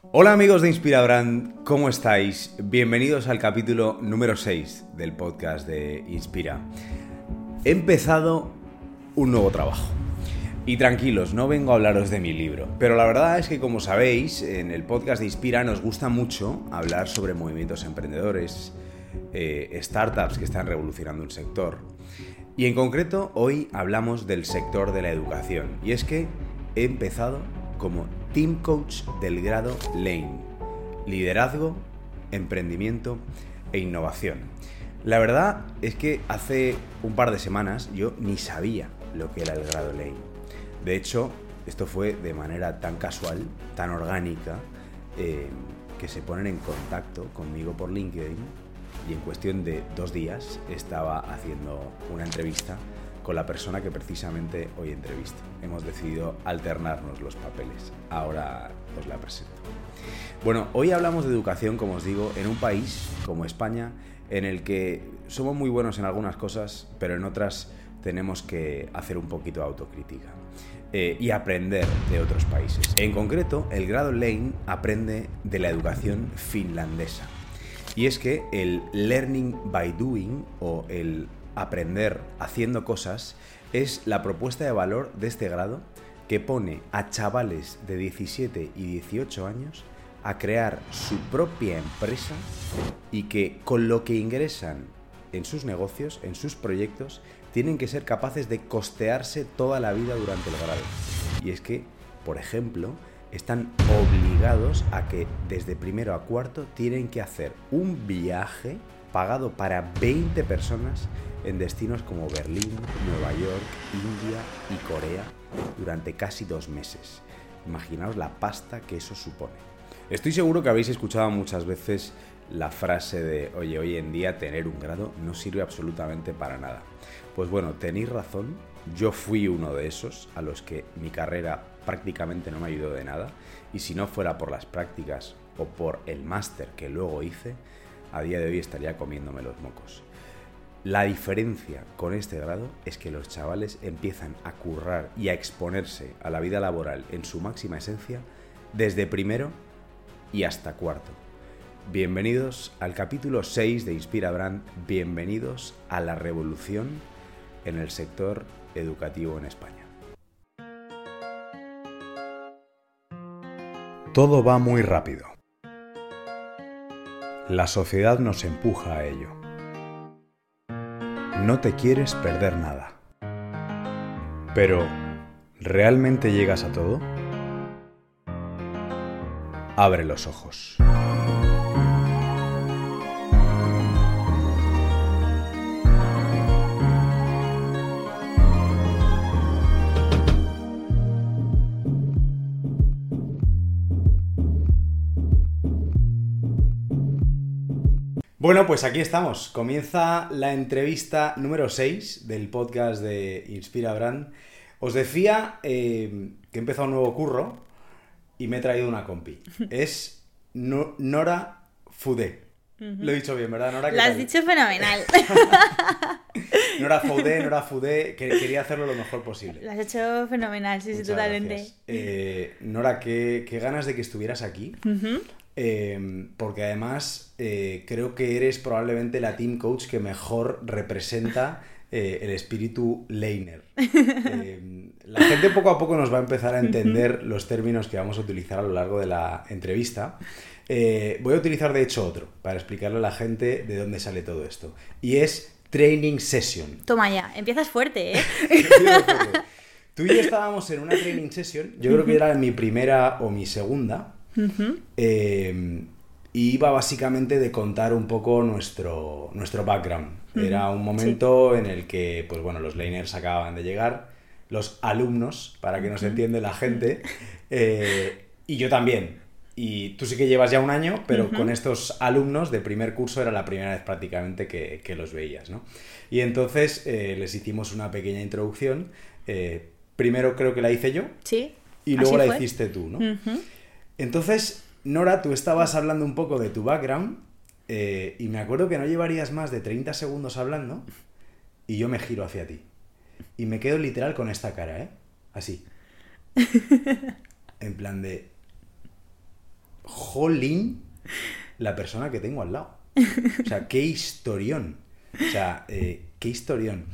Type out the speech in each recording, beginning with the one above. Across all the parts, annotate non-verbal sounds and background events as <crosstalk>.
Hola amigos de Inspirabrand, ¿cómo estáis? Bienvenidos al capítulo número 6 del podcast de Inspira. He empezado un nuevo trabajo. Y tranquilos, no vengo a hablaros de mi libro, pero la verdad es que como sabéis, en el podcast de Inspira nos gusta mucho hablar sobre movimientos emprendedores, eh, startups que están revolucionando un sector. Y en concreto hoy hablamos del sector de la educación. Y es que he empezado como Team Coach del grado Lane. Liderazgo, emprendimiento e innovación. La verdad es que hace un par de semanas yo ni sabía lo que era el grado Lane. De hecho, esto fue de manera tan casual, tan orgánica, eh, que se ponen en contacto conmigo por LinkedIn y en cuestión de dos días estaba haciendo una entrevista con la persona que precisamente hoy entrevisto. Hemos decidido alternarnos los papeles. Ahora os la presento. Bueno, hoy hablamos de educación, como os digo, en un país como España, en el que somos muy buenos en algunas cosas, pero en otras tenemos que hacer un poquito de autocrítica. Eh, y aprender de otros países. En concreto, el grado Lane aprende de la educación finlandesa. Y es que el learning by doing o el aprender haciendo cosas es la propuesta de valor de este grado que pone a chavales de 17 y 18 años a crear su propia empresa y que con lo que ingresan en sus negocios, en sus proyectos, tienen que ser capaces de costearse toda la vida durante el grado. Y es que, por ejemplo, están obligados a que desde primero a cuarto tienen que hacer un viaje pagado para 20 personas en destinos como Berlín, Nueva York, India y Corea durante casi dos meses. Imaginaos la pasta que eso supone. Estoy seguro que habéis escuchado muchas veces la frase de, oye, hoy en día tener un grado no sirve absolutamente para nada. Pues bueno, tenéis razón, yo fui uno de esos a los que mi carrera prácticamente no me ayudó de nada y si no fuera por las prácticas o por el máster que luego hice, a día de hoy estaría comiéndome los mocos. La diferencia con este grado es que los chavales empiezan a currar y a exponerse a la vida laboral en su máxima esencia desde primero y hasta cuarto. Bienvenidos al capítulo 6 de Inspira Brand, bienvenidos a la revolución en el sector educativo en España. Todo va muy rápido. La sociedad nos empuja a ello no te quieres perder nada. Pero, ¿realmente llegas a todo? Abre los ojos. Bueno, pues aquí estamos. Comienza la entrevista número 6 del podcast de Inspira Brand. Os decía eh, que he empezado un nuevo curro y me he traído una compi. <laughs> Es Nora Fudé. Lo he dicho bien, ¿verdad, Nora? Lo has dicho fenomenal. <laughs> Nora Fudé, Nora Fudé, que quería hacerlo lo mejor posible. Lo has hecho fenomenal, sí, sí, totalmente. Eh, Nora, qué, ganas de que estuvieras aquí. Em, porque además eh, creo que eres probablemente la team coach que mejor representa eh, el espíritu Leiner. <laughs> Em, la gente poco a poco nos va a empezar a entender los términos que vamos a utilizar a lo largo de la entrevista. Eh, voy a utilizar de hecho otro para explicarle a la gente de dónde sale todo esto. Y es Training Session. Toma ya, empiezas fuerte, ¿eh? <laughs> Tú y yo estábamos en una training session, yo creo que era mi primera o mi segunda, eh, y iba básicamente de contar un poco nuestro, nuestro background. Era un momento en el que, pues bueno, los laners acababan de llegar, los alumnos, para que nos entiende la gente, eh, y yo también. Y tú sí que llevas ya un año, pero con estos alumnos de primer curso era la primera vez prácticamente que, los veías, ¿no? Y entonces eh, les hicimos una pequeña introducción. primero creo que la hice yo. Sí. Y luego la hiciste tú, ¿no? Entonces, Nora, tú estabas hablando un poco de tu background eh, y me acuerdo que no llevarías más de 30 segundos hablando y yo me giro hacia ti. Y me quedo literal con esta cara, ¿eh? Así. <laughs> En plan de... jolín, la persona que tengo al lado. O sea, qué historión. O sea, eh, qué historión.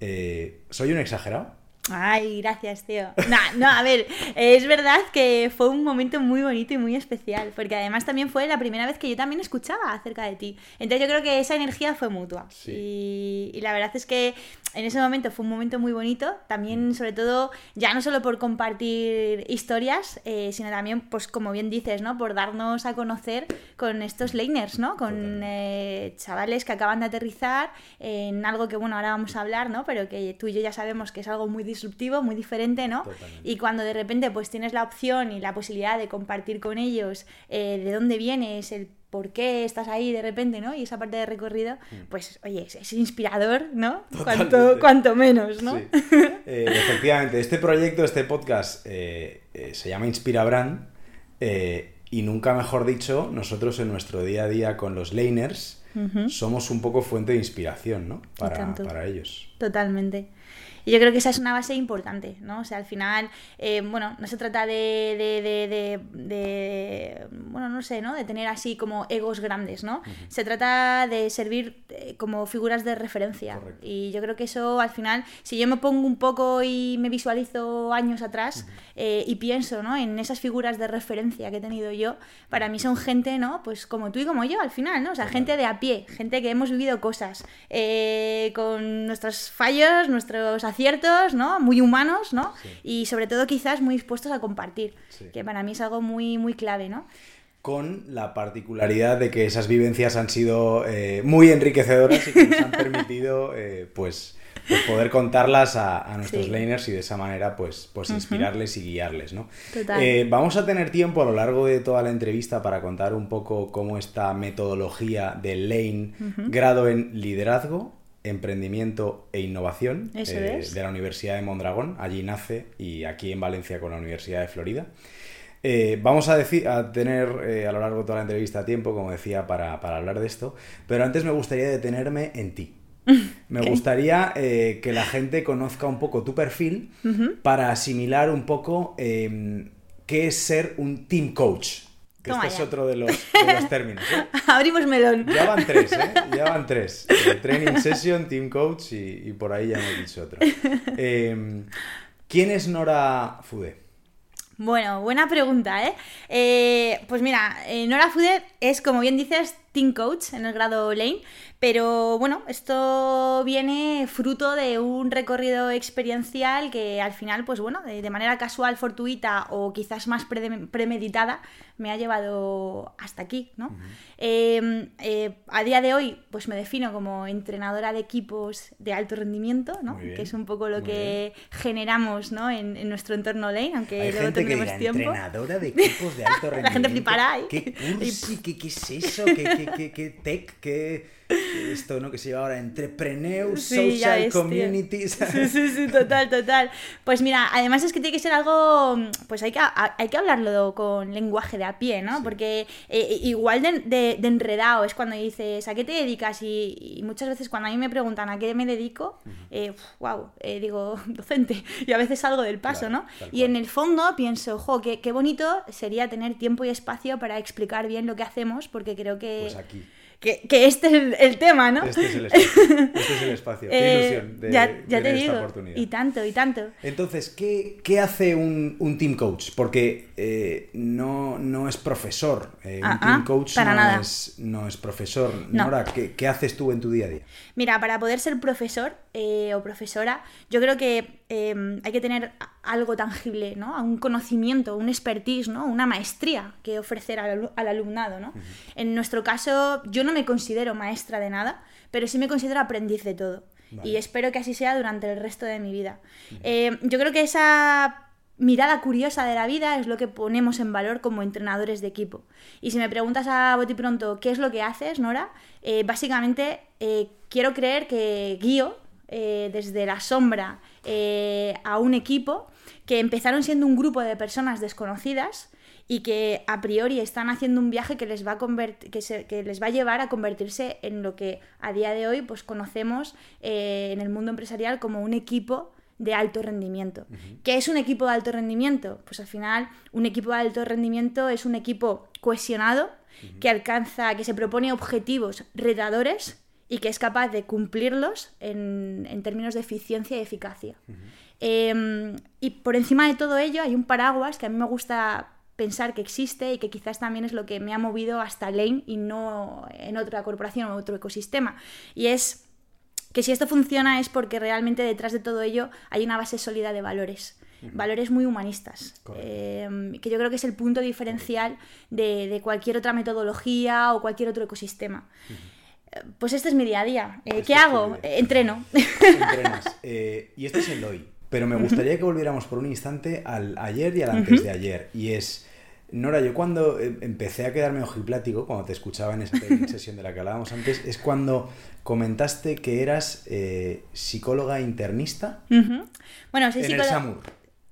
Eh, ¿Soy un exagerado? Ay, gracias, tío. No, no, a ver, es verdad que fue un momento muy bonito y muy especial, porque además también fue la primera vez que yo también escuchaba acerca de ti. Entonces yo creo que esa energía fue mutua. Sí. Y, y la verdad es que en ese momento fue un momento muy bonito, también sobre todo, ya no solo por compartir historias, eh, sino también, pues como bien dices, ¿no? Por darnos a conocer con estos laners, ¿no? Con eh, chavales que acaban de aterrizar en algo que, bueno, ahora vamos a hablar, ¿no? Pero que tú y yo ya sabemos que es algo muy disruptivo, muy diferente, ¿no? Totalmente. Y cuando de repente pues tienes la opción y la posibilidad de compartir con ellos eh, de dónde vienes, el por qué estás ahí de repente, ¿no? Y esa parte de recorrido, pues oye, es, es inspirador, ¿no? Mm. Cuanto, cuanto menos, ¿no? Sí. <laughs> Eh, efectivamente, este proyecto, este podcast eh, eh, se llama Inspira Brand y nunca mejor dicho, nosotros en nuestro día a día con los laners somos un poco fuente de inspiración, ¿no? Para ellos. Totalmente. Y yo creo que esa es una base importante, ¿no? O sea, al final, eh, bueno, no se trata de, de, de, de- de- bueno, no sé, ¿no? De tener así como egos grandes, ¿no? Se trata de servir eh, como figuras de referencia. Correcto. Y yo creo que eso, al final, si yo me pongo un poco y me visualizo años atrás eh, y pienso, ¿no? En esas figuras de referencia que he tenido yo, para mí son gente, ¿no? Pues como tú y como yo, al final, ¿no? O sea, gente de a pie, gente que hemos vivido cosas eh, con nuestros fallos, nuestros aciertos, ¿no? Muy humanos, ¿no? Sí. Y sobre todo quizás muy dispuestos a compartir, Sí. que para mí es algo muy, muy clave, ¿no? Con la particularidad de que esas vivencias han sido eh, muy enriquecedoras y que nos han <laughs> permitido, eh, pues, pues poder contarlas a, a nuestros Sí. laners y de esa manera, pues, pues inspirarles y guiarles, ¿no? Total. Eh, vamos a tener tiempo a lo largo de toda la entrevista para contar un poco cómo esta metodología de Lane, grado en liderazgo, emprendimiento e innovación eh, de la Universidad de Mondragón, allí nace y aquí en Valencia con la Universidad de Florida. Eh, vamos a, tener eh, a lo largo de toda la entrevista tiempo, como decía, para, para hablar de esto, pero antes me gustaría detenerme en ti. <laughs> Me gustaría eh, que la gente conozca un poco tu perfil para asimilar un poco eh, qué es ser un team coach. Que Toma este es otro de los, de <laughs> los términos. ¿eh? Abrimos melón. Ya van tres, ¿eh? <laughs> Ya van tres. Eh, training session, team coach y, y por ahí ya hemos dicho otro. Eh, ¿Quién es Nora Fude? Bueno, buena pregunta, ¿eh? Eh, pues mira, eh, Nora Fude es, como bien dices, Team Coach en el grado Lane, pero bueno, esto viene fruto de un recorrido experiencial que al final, pues bueno, de, manera casual, fortuita o quizás más pre- premeditada, me ha llevado hasta aquí, ¿no? Eh, eh, a día de hoy, pues me defino como entrenadora de equipos de alto rendimiento, ¿no? Bien, Que es un poco lo que generamos, ¿no? en, en nuestro entorno Lane, aunque Hay luego gente que tendremos dirá, tiempo. entrenadora de equipos de alto rendimiento. <laughs> La gente flipará, ¿eh? ¿Qué cursi? ¿Qué, qué es eso? <laughs> ¿Qué, qué, qué, qué tech? ¿Qué esto no que se lleva ahora? Entrepreneur, Sí, ya social ves, community. Sí, sí, sí, total, total. Pues mira, además es que tiene que ser algo, pues hay que, hay que hablarlo con lenguaje de a pie, ¿no? Sí. Porque eh, igual de, de- de enredado es cuando dices, ¿a qué te dedicas? Y, y muchas veces cuando a mí me preguntan a qué me dedico, eh, wow, eh, digo, <laughs> docente. Y a veces salgo del paso, Claro, ¿no? Y en el fondo pienso, jo, qué, qué bonito sería tener tiempo y espacio para explicar bien lo que hacemos, porque creo que, Pues aquí. Que, que este es el, el tema, ¿no? Este es el espacio. Este es el espacio. Qué <laughs> Eh, ilusión de, ya, ya tener te esta digo. oportunidad. Y tanto, y tanto. Entonces, ¿qué, qué hace un, un team coach? Porque eh, no, no es profesor. Eh, Ah, un team ah, coach para no, nada. Es, no es profesor. No. Nora, ¿qué, qué haces tú en tu día a día? Mira, para poder ser profesor eh, o profesora, yo creo que eh, hay que tener algo tangible, ¿no? Un conocimiento, un expertise, ¿no? Una maestría que ofrecer al, al alumnado, ¿no? En nuestro caso, yo no me considero maestra de nada, pero sí me considero aprendiz de todo. Vale. Y espero que así sea durante el resto de mi vida. Eh, yo creo que esa mirada curiosa de la vida es lo que ponemos en valor como entrenadores de equipo. Y si me preguntas a bote pronto qué es lo que haces, Nora, eh, básicamente eh, quiero creer que guío eh, desde la sombra eh, a un equipo que empezaron siendo un grupo de personas desconocidas y que a priori están haciendo un viaje que les va a que, se- que les va a llevar a convertirse en lo que a día de hoy pues conocemos eh, en el mundo empresarial como un equipo de alto rendimiento. ¿Qué es un equipo de alto rendimiento? Pues al final un equipo de alto rendimiento es un equipo cohesionado que alcanza, que se propone objetivos retadores y que es capaz de cumplirlos en, términos de eficiencia y eficacia. Em, y por encima de todo ello hay un paraguas que a mí me gusta pensar que existe y que quizás también es lo que me ha movido hasta Lane y no en otra corporación o otro ecosistema. Y es que si esto funciona es porque realmente detrás de todo ello hay una base sólida de valores. Valores muy humanistas, em, que yo creo que es el punto diferencial de, cualquier otra metodología o cualquier otro ecosistema. Pues este es mi día a día. Eh, ¿Qué hago? Entreno. Entrenas. <laughs> Eh, y este es el hoy. Pero me gustaría que volviéramos por un instante al ayer y al antes de ayer. Y es, Nora, yo cuando em, empecé a quedarme ojiplático, cuando te escuchaba en esa <laughs> sesión de la que hablábamos antes, es cuando comentaste que eras eh, psicóloga internista. Bueno, soy en psicóloga. El SAMUR.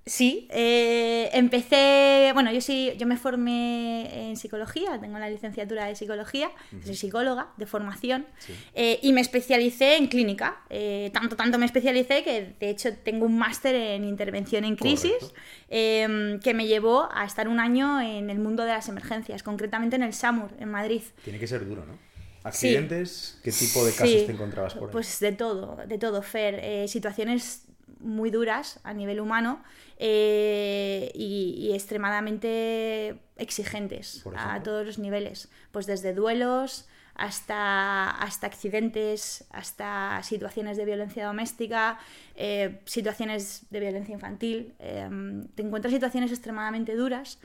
Sí, eh, empecé, bueno, yo sí, yo me formé en psicología, tengo la licenciatura de psicología, soy psicóloga de formación eh, y me especialicé en clínica. Eh, tanto, tanto me especialicé que de hecho tengo un máster en intervención en crisis em, que me llevó a estar un año en el mundo de las emergencias, concretamente en el SAMUR, en Madrid. Tiene que ser duro, ¿no? ¿Accidentes? ¿Qué tipo de casos te encontrabas por ahí? Pues de todo, de todo, Fer. situaciones muy duras a nivel humano eh, y, extremadamente exigentes a todos los niveles, pues desde duelos hasta, hasta accidentes, hasta situaciones de violencia doméstica, eh, situaciones de violencia infantil. Em, te encuentras situaciones extremadamente duras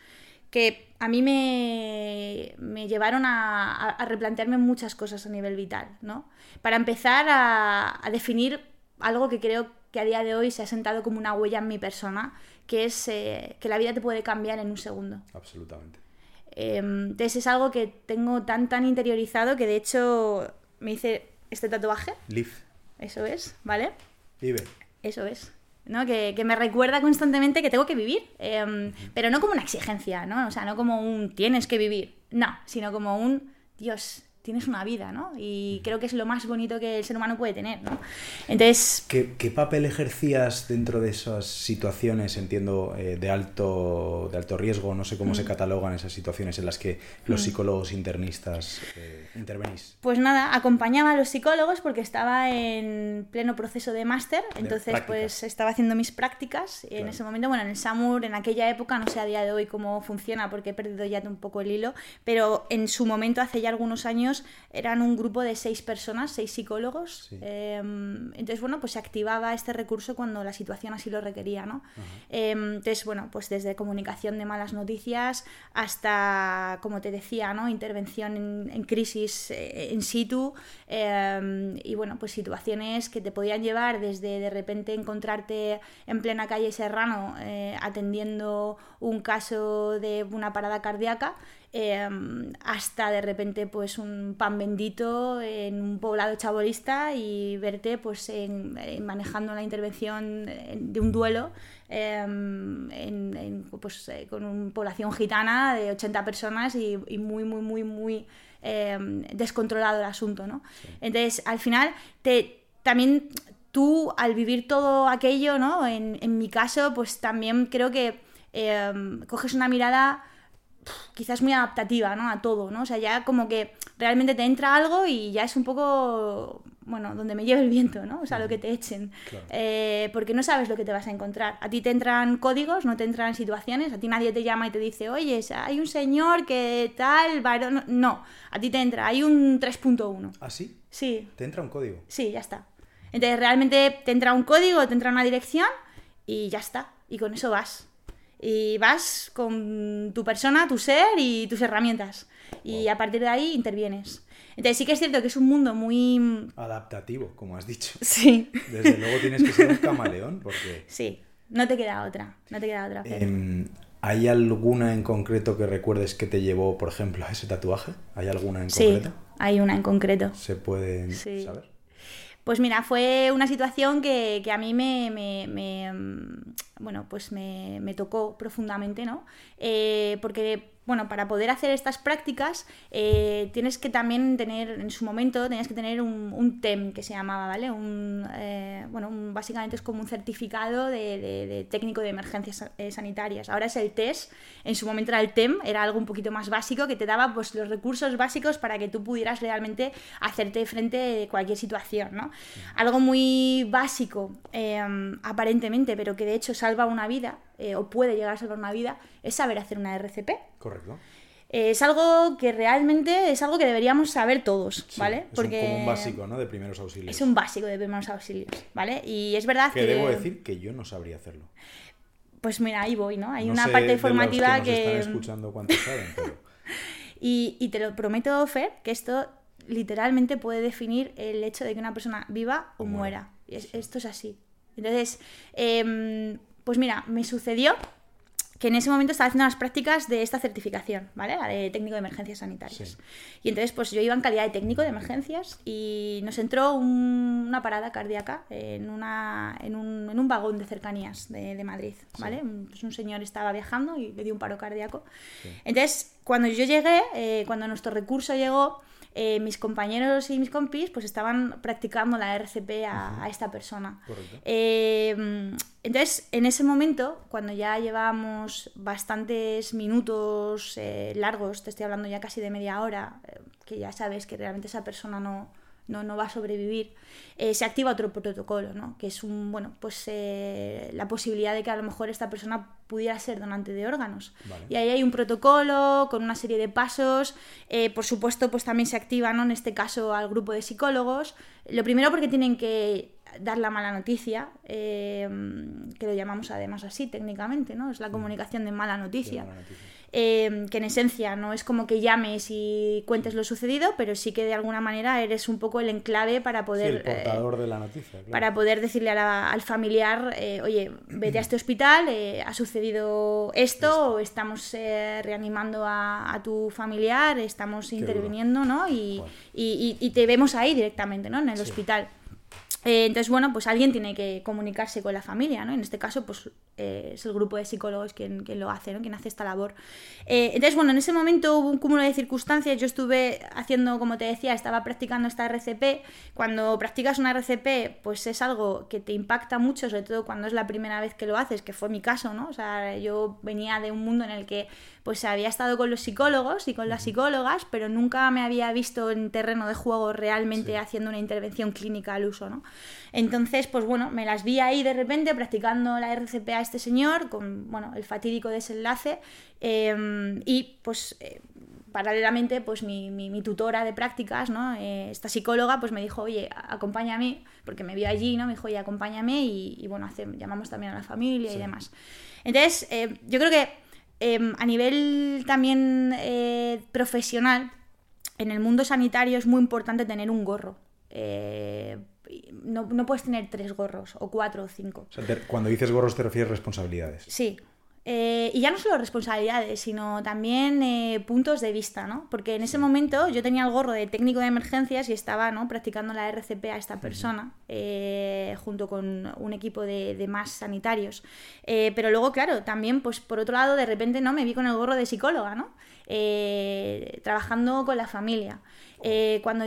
que a mí me, me llevaron a, a, replantearme muchas cosas a nivel vital, ¿no? Para empezar a, a definir algo que creo que a día de hoy se ha sentado como una huella en mi persona, que es eh, que la vida te puede cambiar en un segundo. Absolutamente. Em, entonces es algo que tengo tan, tan interiorizado que de hecho me hice este tatuaje. Live. Eso es, ¿vale? Vive. Eso es. ¿no? Que, que, me recuerda constantemente que tengo que vivir, em, pero no como una exigencia, ¿no? O sea, no como un tienes que vivir, no, sino como un Dios, tienes una vida, ¿no? Y creo que es lo más bonito que el ser humano puede tener, ¿no? Entonces... ¿Qué, qué papel ejercías dentro de esas situaciones, entiendo, eh, de, alto, de alto riesgo? No sé cómo se mm. catalogan esas situaciones en las que los mm. psicólogos internistas eh, intervenís. Pues nada, acompañaba a los psicólogos porque estaba en pleno proceso de máster, entonces pues estaba haciendo mis prácticas en ese momento, bueno, en el SAMUR, en aquella época, no sé a día de hoy cómo funciona porque he perdido ya un poco el hilo, pero en su momento, hace ya algunos años, eran un grupo de seis personas, seis psicólogos. Em, entonces, bueno, pues se activaba este recurso cuando la situación así lo requería, ¿no? Em, entonces, bueno, pues desde comunicación de malas noticias hasta, como te decía, ¿no? Intervención en, crisis eh, in situ em, y, bueno, pues situaciones que te podían llevar desde de repente encontrarte en plena calle Serrano eh, atendiendo un caso de una parada cardíaca Em, hasta de repente pues un pan bendito en un poblado chabolista y verte pues en, manejando la intervención de un duelo em, pues, eh, con una población gitana de 80 personas y, muy muy muy muy em, descontrolado el asunto ¿no? entonces al final te también tú al vivir todo aquello ¿no? en, en mi caso pues también creo que coges una mirada quizás muy adaptativa, ¿no? A todo, ¿no? O sea, ya como que realmente te entra algo y ya es un poco, bueno, donde me lleve el viento, ¿no? O sea, lo que te echen. Eh, porque no sabes lo que te vas a encontrar. A ti te entran códigos, no te entran situaciones, a ti nadie te llama y te dice, oye, hay un señor que tal, varón... No, a ti te entra, hay un 3.1. ¿Ah, sí? Sí. ¿Te entra un código? Sí, ya está. Entonces, realmente te entra un código, te entra una dirección y ya está. Y con eso vas y vas con tu persona, tu ser y tus herramientas. Y a partir de ahí intervienes. Entonces sí que es cierto que es un mundo muy... Adaptativo, como has dicho. <laughs> Sí. Desde luego tienes que ser un camaleón porque... <laughs> Sí, no te queda otra. No te queda otra. Em, ¿Hay alguna en concreto que recuerdes que te llevó, por ejemplo, a ese tatuaje? ¿Hay alguna en concreto? Sí, hay una en concreto. ¿Se puede saber? Pues mira, fue una situación que, a mí me, me, mm, bueno, pues me, tocó profundamente, ¿no? Eh, porque bueno, para poder hacer estas prácticas eh, tienes que también tener, en su momento, tenías que tener un, TEM que se llamaba, ¿vale? Un, eh, bueno, básicamente es como un certificado de, técnico de emergencias eh, sanitarias. Ahora es el TES, en su momento era el TEM, era algo un poquito más básico que te daba pues, los recursos básicos para que tú pudieras realmente hacerte frente a cualquier situación, ¿no? Algo muy básico, aparentemente, pero que de hecho salva una vida, o puede llegar a salvar una vida, es saber hacer una RCP. Correcto. Eh, es algo que realmente es algo que deberíamos saber todos, ¿vale? Es Porque como un básico, ¿no? De primeros auxilios. Es un básico de primeros auxilios, ¿vale? Y es verdad que... Que debo decir que yo no sabría hacerlo. Pues mira, ahí voy, ¿no? Hay una parte informativa que... Nos están escuchando saben, <laughs> pero... y, y te lo prometo, Fer, que esto literalmente puede definir el hecho de que una persona viva o, muera. Esto es así. Entonces, em, pues mira, me sucedió que en ese momento estaba haciendo las prácticas de esta certificación, ¿vale? La de técnico de emergencias sanitarias. Y entonces, pues yo iba en calidad de técnico de emergencias y nos entró una parada cardíaca en, una, en, un, en un vagón de cercanías de, de Madrid, ¿vale? Pues un señor estaba viajando y le dio un paro cardíaco. Entonces, cuando yo llegué, eh, cuando nuestro recurso llegó, eh, mis compañeros y mis compis pues estaban practicando la RCP a, esta persona. Eh, entonces, en ese momento, cuando ya llevábamos bastantes minutos eh, largos, te estoy hablando ya casi de media hora, que ya sabes que realmente esa persona no, no, no va a sobrevivir, eh, se activa otro protocolo, ¿no? que es un, bueno, pues, eh, la posibilidad de que a lo mejor esta persona pudiera ser donante de órganos. Y ahí hay un protocolo con una serie de pasos. Eh, por supuesto, pues también se activa, ¿no? en este caso, al grupo de psicólogos. Lo primero porque tienen que dar la mala noticia, que lo llamamos además así técnicamente, ¿no? Es la comunicación de mala noticia. Em, que en esencia no es como que llames y cuentes lo sucedido, pero sí que de alguna manera eres un poco el enclave para poder... el portador de la noticia. Para poder decirle al familiar, eh, oye, vete a este hospital, eh, ha sucedido esto, o estamos eh, reanimando a, tu familiar, estamos interviniendo, ¿no? Y, y, te vemos ahí directamente, ¿no? En el hospital. Eh, entonces, bueno, pues alguien tiene que comunicarse con la familia, ¿no? En este caso, pues eh, es el grupo de psicólogos quien, lo hace, ¿no? Quien hace esta labor. Eh, entonces, bueno, en ese momento hubo un cúmulo de circunstancias. Yo estuve haciendo, como te decía, estaba practicando esta RCP. Cuando practicas una RCP, pues es algo que te impacta mucho, sobre todo cuando es la primera vez que lo haces, que fue mi caso, ¿no? O sea, yo venía de un mundo en el que pues había estado con los psicólogos y con las psicólogas, pero nunca me había visto en terreno de juego realmente haciendo una intervención clínica al uso, ¿no? Entonces, pues bueno, me las vi ahí de repente practicando la RCP a este señor con, bueno, el fatídico desenlace em, y pues... Eh, paralelamente, pues mi, mi, tutora de prácticas, ¿no? Eh, esta psicóloga, pues me dijo, oye, acompáñame, porque me vio allí, ¿no? Me dijo, oye, acompáñame y, bueno, llamamos también a la familia y demás. Entonces, eh, yo creo que Em, a nivel también eh, profesional, en el mundo sanitario es muy importante tener un gorro. Eh, no, no, puedes tener tres gorros, o cuatro o cinco. cuando dices gorros te refieres a responsabilidades. Sí, eh, y ya no solo responsabilidades, sino también eh, puntos de vista, ¿no? Porque en ese momento yo tenía el gorro de técnico de emergencias y estaba ¿no? practicando la RCP a esta persona, eh, junto con un equipo de, más sanitarios. pero luego, claro, también, pues por otro lado, de repente no me vi con el gorro de psicóloga, ¿no? trabajando con la familia. cuando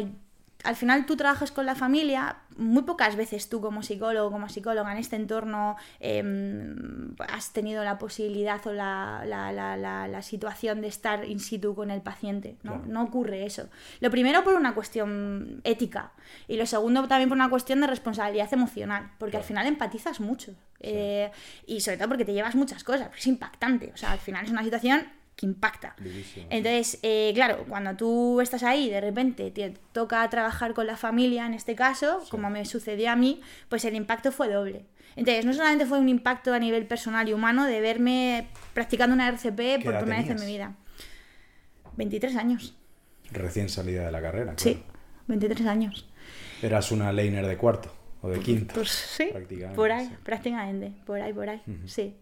al final tú trabajas con la familia, muy pocas veces tú como psicólogo, como psicóloga en este entorno em, has tenido la posibilidad o la, la, situación de estar in situ con el paciente. ¿no? no ocurre eso. Lo primero por una cuestión ética y lo segundo también por una cuestión de responsabilidad emocional, porque al final empatizas mucho. Eh, y sobre todo porque te llevas muchas cosas, es impactante. O sea, al final es una situación que impacta. Entonces, eh, claro, cuando tú estás ahí, de repente te toca trabajar con la familia, en este caso, como me sucedió a mí, pues el impacto fue doble. Entonces, no solamente fue un impacto a nivel personal y humano de verme practicando una RCP por primera vez en mi vida. 23 años. Recién salida de la carrera. Sí, 23 años. Eras una laner de cuarto o de quinto. Pues sí, por ahí, prácticamente, por ahí, por ahí, sí.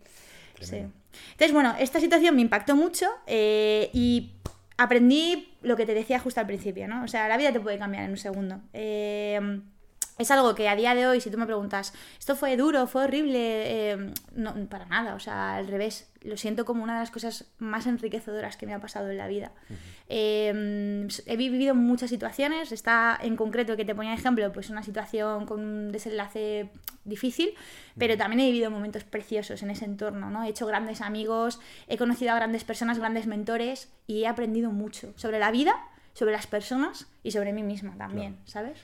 Sí. Entonces, bueno, esta situación me impactó mucho eh, y aprendí lo que te decía justo al principio, ¿no? O sea, la vida te puede cambiar en un segundo. Eh, es algo que a día de hoy, si tú me preguntas, ¿esto fue duro, fue horrible? Eh, no, para nada, o sea, al revés. Lo siento como una de las cosas más enriquecedoras que me ha pasado en la vida. Eh, he vivido muchas situaciones, está en concreto que te ponía ejemplo, pues una situación con un desenlace difícil, pero también he vivido momentos preciosos en ese entorno, ¿no? He hecho grandes amigos, he conocido a grandes personas, grandes mentores y he aprendido mucho sobre la vida, sobre las personas y sobre mí misma también, ¿sabes?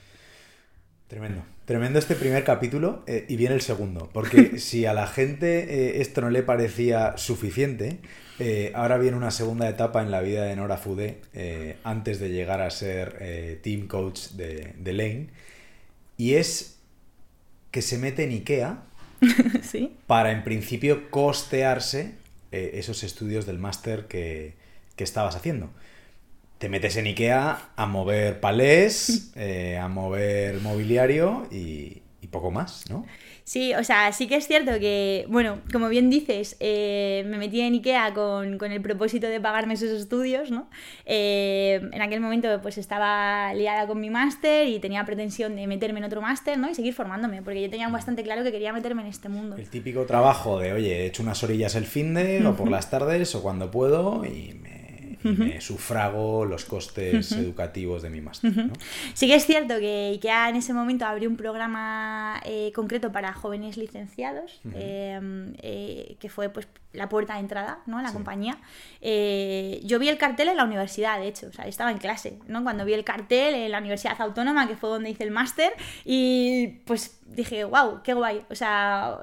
Tremendo. Tremendo este primer capítulo eh, y viene el segundo. Porque <laughs> si a la gente eh, esto no le parecía suficiente, eh, ahora viene una segunda etapa en la vida de Nora Fude antes de llegar a ser team coach de, de, Lane. Y es que se mete en IKEA <laughs> ¿Sí? para en principio costearse esos estudios del máster que, que estabas haciendo te metes en Ikea a mover palés, <laughs> eh, a mover mobiliario y, poco más, ¿no? Sí, o sea, sí que es cierto que, bueno, como bien dices, eh, me metí en Ikea con, el propósito de pagarme esos estudios, ¿no? Eh, en aquel momento pues estaba liada con mi máster y tenía pretensión de meterme en otro máster, ¿no? Y seguir formándome, porque yo tenía bastante claro que quería meterme en este mundo. El típico trabajo de, oye, he hecho unas orillas el fin de, o por las tardes, o cuando puedo, y me me sufrago los costes educativos de mi máster. Sí que es cierto que IKEA en ese momento abrió un programa eh, concreto para jóvenes licenciados, em, eh, que fue pues la puerta de entrada, ¿no? La compañía. Eh, yo vi el cartel en la universidad, de hecho, o sea, estaba en clase, ¿no? Cuando vi el cartel en la Universidad Autónoma, que fue donde hice el máster, y pues dije, wow, qué guay. O sea,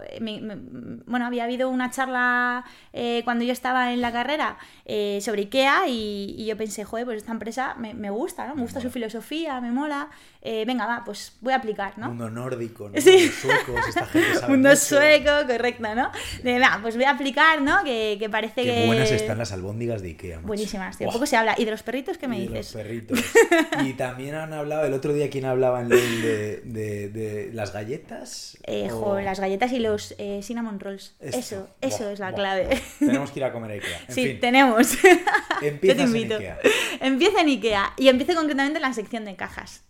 bueno, había habido una charla eh, cuando yo estaba en la carrera eh, sobre IKEA y, yo pensé, joder, pues esta empresa me, gusta, ¿no? Me gusta su filosofía, me mola. Eh, venga, va, pues voy a aplicar, ¿no? Mundo nórdico, ¿no? <laughs> Sí. suecos, esta gente sabe Mundo sueco, correcto, ¿no? De, va, pues voy a aplicar, ¿no? Que, que parece Qué que... buenas están las albóndigas de Ikea. Buenísimas, tío. Poco se habla. ¿Y de los perritos qué me y dices? De los perritos. <laughs> y también han hablado, el otro día, ¿quién hablaba en de, de, de, las galletas? Eh, jo, las galletas y los eh, cinnamon rolls. eso, eso es la clave. <laughs> Tenemos que ir a comer a Ikea. En sí, fin. tenemos. Empieza en Ikea. Empieza en Ikea. Y empiezo concretamente en la sección de cajas.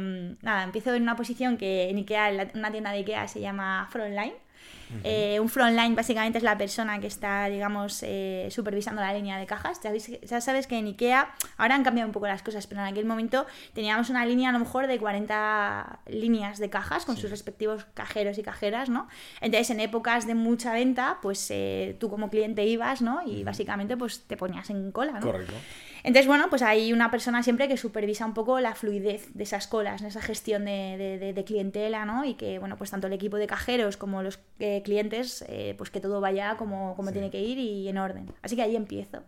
Em, nada, empiezo en una posición que en Ikea, en una tienda de Ikea se llama Frontline. Eh, un frontline básicamente es la persona que está, digamos, eh, supervisando la línea de cajas. Ya, ya, sabes que en IKEA ahora han cambiado un poco las cosas, pero en aquel momento teníamos una línea a lo mejor de 40 líneas de cajas con sus respectivos cajeros y cajeras, ¿no? Entonces, en épocas de mucha venta, pues eh, tú como cliente ibas, ¿no? Y básicamente pues te ponías en cola, ¿no? Correcto. Entonces, bueno, pues hay una persona siempre que supervisa un poco la fluidez de esas colas, en esa gestión de, clientela, ¿no? Y que, bueno, pues tanto el equipo de cajeros como los eh, clientes, eh, pues que todo vaya como, como tiene que ir y en orden. Así que ahí empiezo.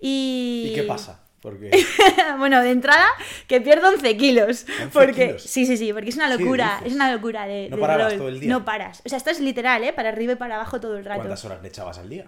¿Y, ¿Y qué pasa? Porque... <laughs> bueno, de entrada, que pierdo 11 kilos. porque... Sí, sí, sí, porque es una locura, es una locura de... No parabas todo el día. No paras. O sea, esto es literal, ¿eh? Para arriba y para abajo todo el rato. ¿Cuántas horas le echabas al día?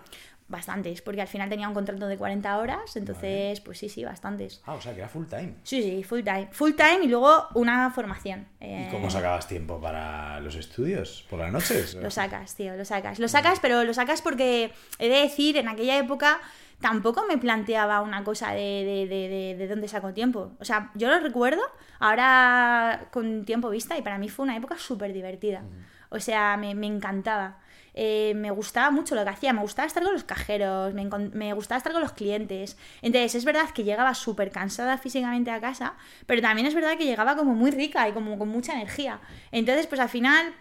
Bastantes, porque al final tenía un contrato de 40 horas, entonces, pues sí, sí, bastantes. Ah, o sea, que era full time. Sí, sí, full time. Full time y luego una formación. ¿Y cómo eh, sacabas tiempo para los estudios? ¿Por las noches? lo sacas, tío, lo sacas. Lo sacas, pero lo sacas porque he de decir, en aquella época tampoco me planteaba una cosa de, de, de, dónde saco tiempo. O sea, yo lo recuerdo ahora con tiempo vista y para mí fue una época súper divertida. O sea, me, me encantaba. Eh, me gustaba mucho lo que hacía, me gustaba estar con los cajeros, me, gustaba estar con los clientes. Entonces, es verdad que llegaba súper cansada físicamente a casa, pero también es verdad que llegaba como muy rica y como con mucha energía. Entonces, pues al final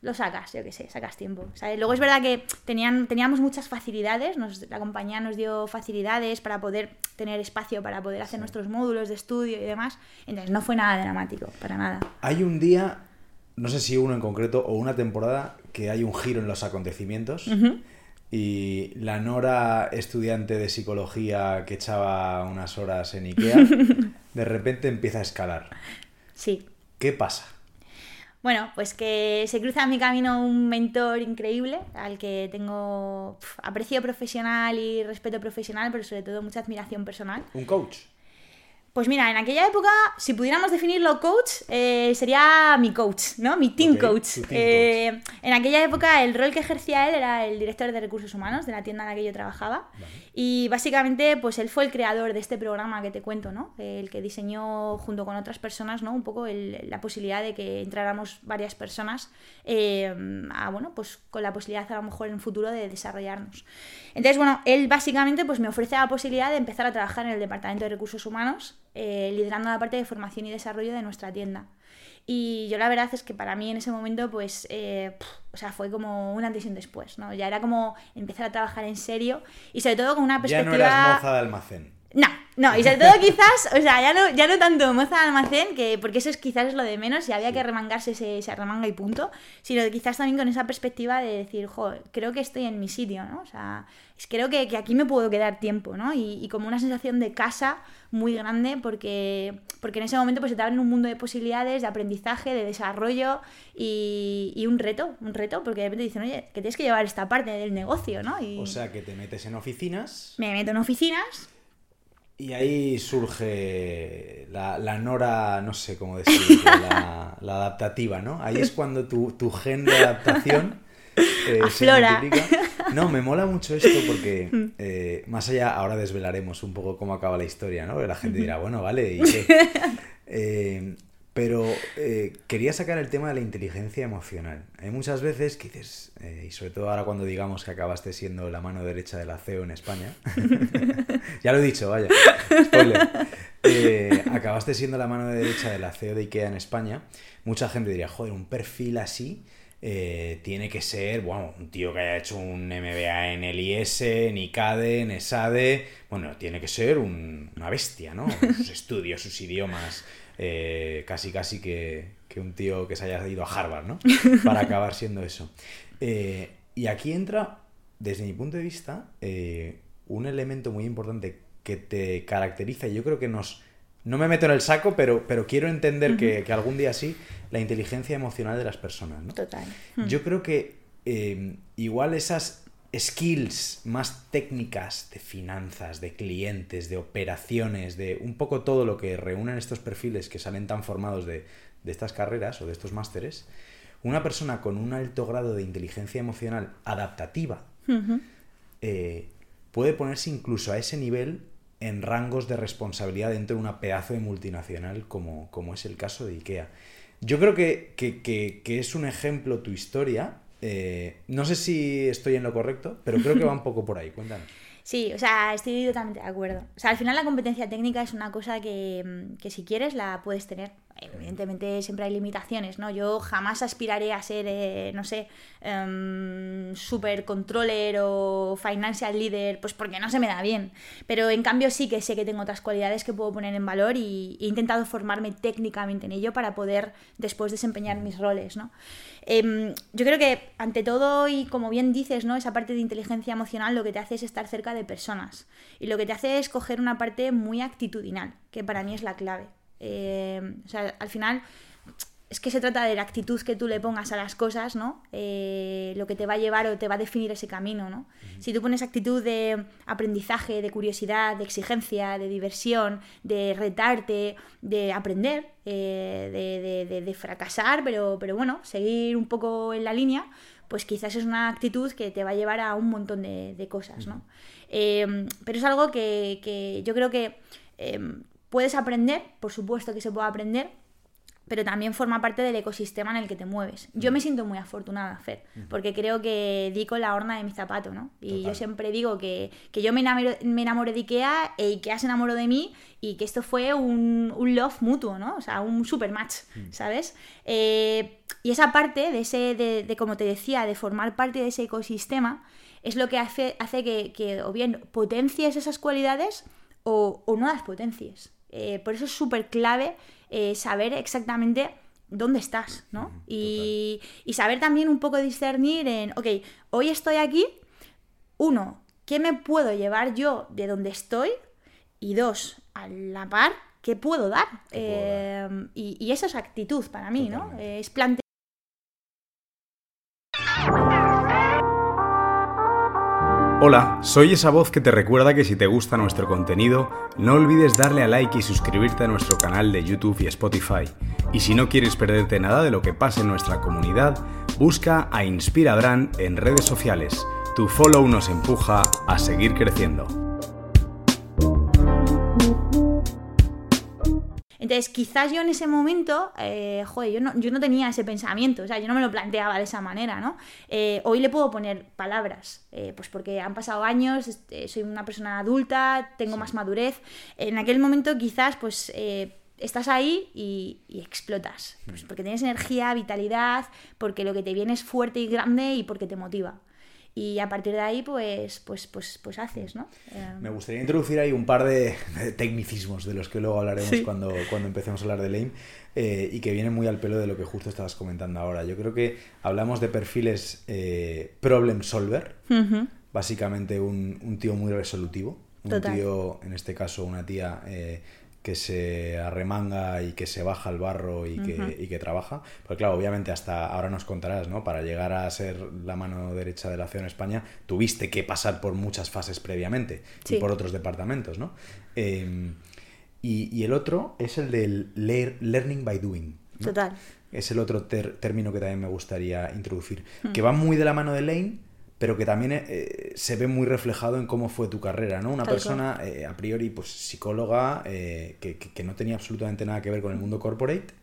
lo sacas, yo qué sé, sacas tiempo. Luego es verdad que tenían, teníamos muchas facilidades, la compañía nos dio facilidades para poder tener espacio, para poder hacer nuestros módulos de estudio y demás. Entonces, no fue nada dramático, para nada. Hay un día no sé si uno en concreto o una temporada que hay un giro en los acontecimientos y la Nora, estudiante de psicología que echaba unas horas en Ikea, <laughs> de repente empieza a escalar. Sí. ¿Qué pasa? Bueno, pues que se cruza en mi camino un mentor increíble al que tengo aprecio profesional y respeto profesional, pero sobre todo mucha admiración personal. ¿Un coach? Pues mira, en aquella época, si pudiéramos definirlo coach, eh, sería mi coach, ¿no? Mi team Ok, coach. team Eh, en aquella época el rol que ejercía él era el director de recursos humanos de la tienda en la que yo trabajaba. Y básicamente, pues él fue el creador de este programa que te cuento, ¿no? El que diseñó junto con otras personas, ¿no? Un poco el- la posibilidad de que entráramos varias personas eh, a, bueno, pues con la posibilidad a lo mejor en un futuro de desarrollarnos. Entonces, bueno, él básicamente pues me ofrece la posibilidad de empezar a trabajar en el departamento de recursos humanos, eh, liderando la parte de formación y desarrollo de nuestra tienda. Y yo la verdad es que para mí en ese momento, pues, eh, pf, o sea, fue como un antes y un después, ¿no? Ya era como empezar a trabajar en serio y sobre todo con una Ya perspectiva... no eras moza de almacén. No, no, y sobre todo <laughs> quizás, o sea, ya no, ya no tanto moza de almacén, que, porque eso es quizás es lo de menos y había que remangarse ese, se remanga y punto, sino quizás también con esa perspectiva de decir, jo, creo que estoy en mi sitio, ¿no? O sea, creo que, que aquí me puedo quedar tiempo, ¿no? Y, y como una sensación de casa muy grande porque, porque en ese momento pues se te abren un mundo de posibilidades, de aprendizaje, de desarrollo y, y un reto, un reto, porque de repente dicen, oye, que tienes que llevar esta parte del negocio, ¿no? Y O sea que te metes en oficinas me meto en oficinas. Y ahí surge la, la nora, no sé cómo decirlo, <laughs> la, la adaptativa, ¿no? Ahí es cuando tu, tu gen de adaptación eh, se Aflora. multiplica. No, me mola mucho esto porque <laughs> eh, más allá, ahora desvelaremos un poco cómo acaba la historia, ¿no? Porque la gente dirá, bueno, vale, ¿y qué? <laughs> Eh, pero eh, quería sacar el tema de la inteligencia emocional. Hay muchas veces que dices, eh, y sobre todo ahora cuando digamos que acabaste siendo la mano derecha de la CEO en España, <laughs> ya lo he dicho, vaya, spoiler. Eh, acabaste siendo la mano derecha de la CEO de IKEA en España, mucha gente diría, joder, un perfil así tiene que ser, bueno, un tío que haya hecho un MBA en el IS, en ICADE, en ESADE, bueno, tiene que ser un- una bestia, ¿no? Sus estudios, sus idiomas, eh, casi casi que, que un tío que se haya ido a Harvard, ¿no? <laughs> Para acabar siendo eso. Eh, y aquí entra, desde mi punto de vista, eh, un elemento muy importante que te caracteriza, y yo creo que nos... No me meto en el saco, pero, pero quiero entender que, que algún día sí, la inteligencia emocional de las personas, ¿no? Total. Yo creo que igual esas skills más técnicas de finanzas, de clientes, de operaciones, de un poco todo lo que reúnen estos perfiles que salen tan formados de, de estas carreras o de estos másteres, una persona con un alto grado de inteligencia emocional adaptativa eh, puede ponerse incluso a ese nivel en rangos de responsabilidad dentro de una pedazo de multinacional como, como es el caso de IKEA. Yo creo que, que- que- que es un ejemplo tu historia. Eh, no sé si estoy en lo correcto, pero creo que va un <laughs> poco por ahí. Cuéntanos. Sí, o sea, estoy totalmente de acuerdo. O sea, al final la competencia técnica es una cosa que, que si quieres la puedes tener. Evidentemente siempre hay limitaciones, ¿no? Yo jamás aspiraré a ser, eh, no sé, em, super controller o financial leader, pues porque no se me da bien. Pero en cambio sí que sé que tengo otras cualidades que puedo poner en valor y he intentado formarme técnicamente en ello para poder después desempeñar mis roles, ¿no? Em, yo creo que ante todo y como bien dices, ¿no? Esa parte de inteligencia emocional lo que te hace es estar cerca de personas y lo que te hace es coger una parte muy actitudinal, que para mí es la clave. Em, o sea, al final es que se trata de la actitud que tú le pongas a las cosas, ¿no? Eh, lo que te va a llevar o te va a definir ese camino, ¿no? Si tú pones actitud de aprendizaje, de curiosidad, de exigencia, de diversión, de retarte, de aprender, eh, de, de- de- de fracasar, pero, pero bueno, seguir un poco en la línea, pues quizás es una actitud que te va a llevar a un montón de, cosas, ¿no? Eh, pero es algo que, que yo creo que eh, puedes aprender, por supuesto que se puede aprender, pero también forma parte del ecosistema en el que te mueves. Yo me siento muy afortunada, Fer, porque creo que di con la horna de mi zapato, ¿no? Y Total. yo siempre digo que, que yo me enamoré, me enamoré de Ikea e Ikea se enamoró de mí y que esto fue un, un love mutuo, ¿no? O sea, un super match, ¿sabes? Eh, y esa parte de ese, de, de, como te decía, de formar parte de ese ecosistema, es lo que hace, hace que, que o bien potencies esas cualidades o, o no las potencies. Eh, por eso es súper clave eh, saber exactamente dónde estás, ¿no? Y, y saber también un poco discernir en, ok, hoy estoy aquí, uno, ¿qué me puedo llevar yo de donde estoy? Y dos, a la par, ¿qué puedo dar? ¿Qué puedo dar? Eh, y, y eso es actitud para mí, ¿no? Totalmente. Es plantear Hola, soy esa voz que te recuerda que si te gusta nuestro contenido, no olvides darle a like y suscribirte a nuestro canal de YouTube y Spotify. Y si no quieres perderte nada de lo que pasa en nuestra comunidad, busca a Inspira Brand en redes sociales. Tu follow nos empuja a seguir creciendo. Entonces, quizás yo en ese momento, eh, joder, yo no, yo no tenía ese pensamiento, o sea, yo no me lo planteaba de esa manera, ¿no? Eh, hoy le puedo poner palabras, eh, pues porque han pasado años, este, soy una persona adulta, tengo más madurez. En aquel momento quizás, pues estás ahí y, y, explotas. Pues porque tienes energía, vitalidad, porque lo que te viene es fuerte y grande y porque te motiva y a partir de ahí pues pues pues pues haces no eh, me gustaría introducir ahí un par de, tecnicismos de los que luego hablaremos cuando cuando empecemos a hablar de lame eh, y que vienen muy al pelo de lo que justo estabas comentando ahora. Yo creo que hablamos de perfiles eh, problem solver básicamente un, un, tío muy resolutivo un tío en este caso una tía que se arremanga y que se baja al barro y que, que trabaja. Pues claro, obviamente hasta ahora nos contarás, ¿no? Para llegar a ser la mano derecha de la acción España, tuviste que pasar por muchas fases previamente y por otros departamentos, ¿no? Em, y, el otro es el del learning by doing. Total. Es el otro término que también me gustaría introducir, que va muy de la mano de Lane, pero que también eh, se ve muy reflejado en cómo fue tu carrera, ¿no? Una persona, eh, a priori, pues psicóloga, eh, que, no tenía absolutamente nada que ver con el mundo corporate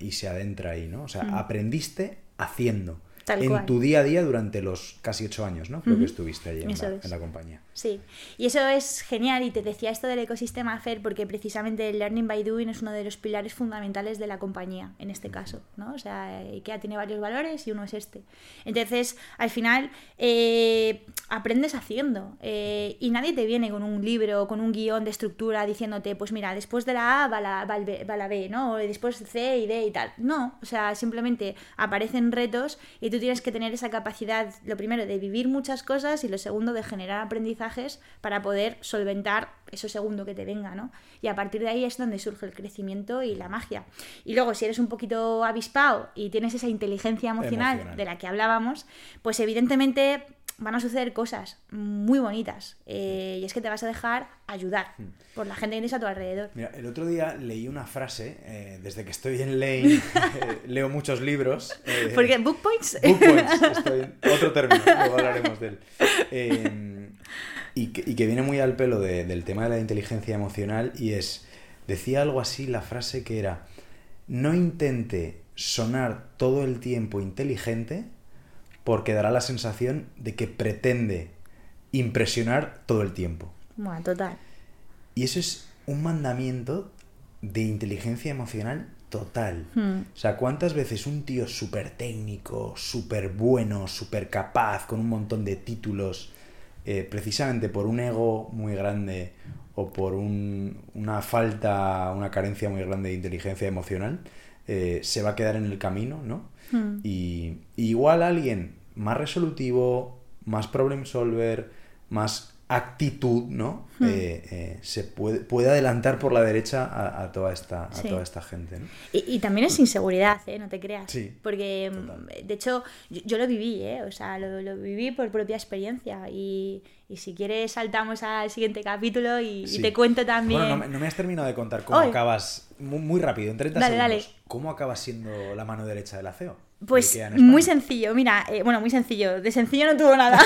y se adentra ahí, ¿no? O sea, aprendiste haciendo en tu día a día durante los casi ocho años, ¿no? Creo que estuviste allí en la, compañía. Sí, y eso es genial y te decía esto del ecosistema FER porque precisamente el Learning by Doing es uno de los pilares fundamentales de la compañía, en este caso, ¿no? O sea, IKEA tiene varios valores y uno es este. Entonces, al final, eh, aprendes haciendo eh, y nadie te viene con un libro, con un guion de estructura diciéndote, pues mira, después de la A va la, va la B, ¿no? O después C y D y tal. No, o sea, simplemente aparecen retos y tú tienes que tener esa capacidad, lo primero, de vivir muchas cosas y lo segundo, de generar aprendizajes para poder solventar eso segundo que te venga, ¿no? Y a partir de ahí es donde surge el crecimiento y la magia. Y luego, si eres un poquito avispado y tienes esa inteligencia emocional. de la que hablábamos, pues evidentemente van a suceder cosas muy bonitas eh, y es que te vas a dejar ayudar hmm. por la gente que tienes a tu alrededor. Mira, el otro día leí una frase, eh, desde que estoy en Lane, <laughs> eh, leo muchos libros. Porque Book Points. Book Points, otro término, luego hablaremos de él. Y, que, y, que, viene muy al pelo del tema de la inteligencia emocional y es, decía algo así la frase que era, no intente sonar todo el tiempo inteligente, porque dará la sensación de que pretende impresionar todo el tiempo. Bueno, total. Y eso es un mandamiento de inteligencia emocional total. Hmm. O sea, ¿cuántas veces un tío súper técnico, súper bueno, súper capaz, con un montón de títulos, eh, precisamente por un ego muy grande o por una falta, una carencia muy grande de inteligencia emocional, eh, se va a quedar en el camino, ¿no? Hmm. Y, igual alguien más resolutivo, más problem solver, más actitud, ¿no? Hmm. Eh, eh, se puede, puede adelantar por la derecha a, toda, esta, a toda esta gente. ¿no? Y, también es inseguridad, ¿eh? No te creas. Sí, Porque, mm, de hecho, yo, lo viví, ¿eh? O sea, lo, viví por propia experiencia. Y, si quieres, saltamos al siguiente capítulo y, te cuento también. Bueno, no, me has terminado de contar cómo acabas, muy, rápido, en 30 segundos, ¿cómo acabas siendo la mano derecha de la CEO? Pues muy sencillo, mira, eh, bueno, muy sencillo, de sencillo no tuvo nada,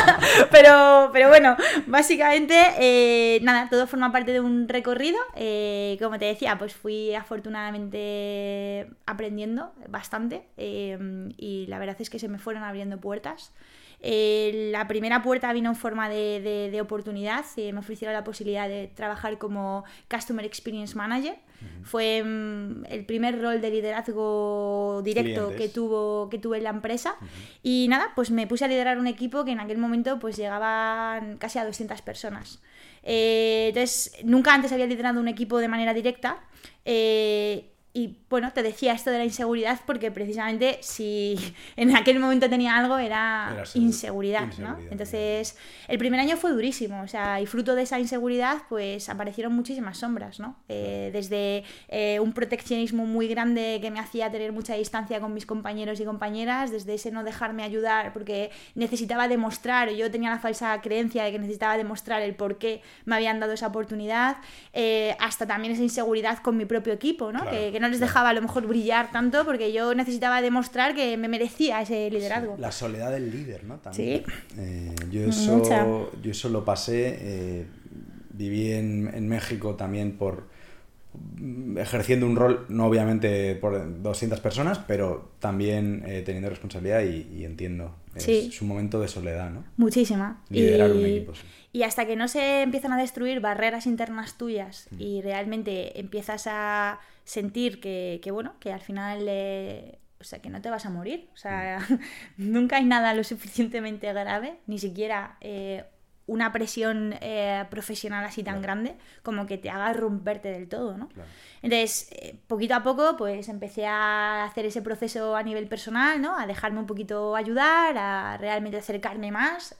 <laughs> pero, pero bueno, básicamente, eh, nada, todo forma parte de un recorrido, eh, como te decía, pues fui afortunadamente aprendiendo bastante y la verdad es que se me fueron abriendo puertas. La primera puerta vino en forma de, de oportunidad, me ofrecieron la posibilidad de trabajar como Customer Experience Manager fue mm, el primer rol de liderazgo directo que, tuvo, que tuve en la empresa. Y nada, pues me puse a liderar un equipo que en aquel momento pues llegaban casi a 200 personas. Eh, entonces, nunca antes había liderado un equipo de manera directa. Eh, y bueno, te decía esto de la inseguridad porque precisamente si <laughs> en aquel momento tenía algo era, inseguridad, ¿no? Entonces, el primer año fue durísimo, o sea, y fruto de esa inseguridad, pues aparecieron muchísimas sombras, ¿no? Eh, desde eh, un proteccionismo muy grande que me hacía tener mucha distancia con mis compañeros y compañeras, desde ese no dejarme ayudar porque necesitaba demostrar, yo tenía la falsa creencia de que necesitaba demostrar el por qué me habían dado esa oportunidad, eh, hasta también esa inseguridad con mi propio equipo, ¿no? Claro, que, que no les claro. dejaba a lo mejor brillar tanto porque yo necesitaba demostrar que me merecía ese liderazgo. La soledad del líder, ¿no? También. Sí. Eh, yo, eso, Mucha. yo eso lo pasé. eh, viví en, en México también por mm, ejerciendo un rol, no obviamente por 200 personas, pero también eh, teniendo responsabilidad y, y entiendo. Es, Sí. es un momento de soledad, ¿no? Muchísima. Liderar un equipo, sí. y hasta que no se empiezan a destruir barreras internas tuyas y realmente empiezas a sentir que, que, bueno, que al final, eh, o sea, que no te vas a morir. O sea, <laughs> nunca hay nada lo suficientemente grave, ni siquiera eh, una presión eh, profesional así tan Claro. grande como que te haga romperte del todo, ¿no? Claro. Entonces, eh, poquito a poco, pues empecé a hacer ese proceso a nivel personal, ¿no? A dejarme un poquito ayudar, a realmente acercarme más.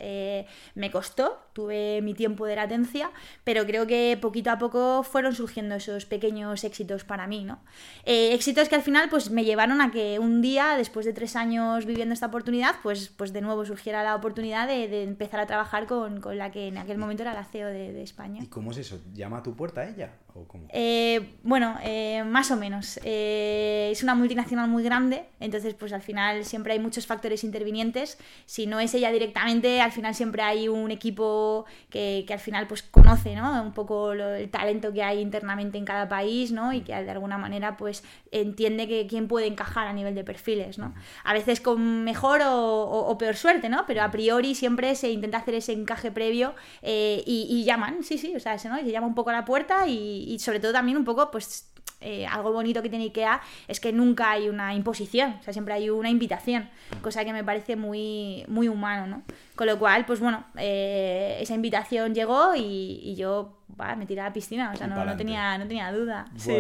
Me costó, tuve mi tiempo de latencia, pero creo que poquito a poco fueron surgiendo esos pequeños éxitos para mí, ¿no? Eh, éxitos que al final, pues me llevaron a que un día, después de tres años viviendo esta oportunidad, pues, pues de nuevo surgiera la oportunidad de, empezar a trabajar con, con la que en aquel momento era la CEO de, de España. ¿Y cómo es eso? ¿Llama a tu puerta ella? ¿O cómo? Eh, bueno, eh, más o menos. Eh, es una multinacional muy grande, entonces pues al final siempre hay muchos factores intervinientes. Si no es ella directamente, al final siempre hay un equipo que, que al final pues conoce ¿no? un poco lo- el talento que hay internamente en cada país ¿no? y que de alguna manera pues entiende que quién puede encajar a nivel de perfiles. ¿no? A veces con mejor o, o- o peor suerte, ¿no? pero a priori siempre se intenta hacer ese encaje previo eh, y, y llaman, sí, sí, o sea, se, llama un poco a la puerta y, y sobre todo también un poco, pues, eh, algo bonito que tiene IKEA es que nunca hay una imposición, o sea, siempre hay una invitación, cosa que me parece muy, muy humano, ¿no? Con lo cual, pues bueno, eh, esa invitación llegó y, y yo va, me tiré a la piscina, o sea, no, no, tenía, no tenía duda. Sí.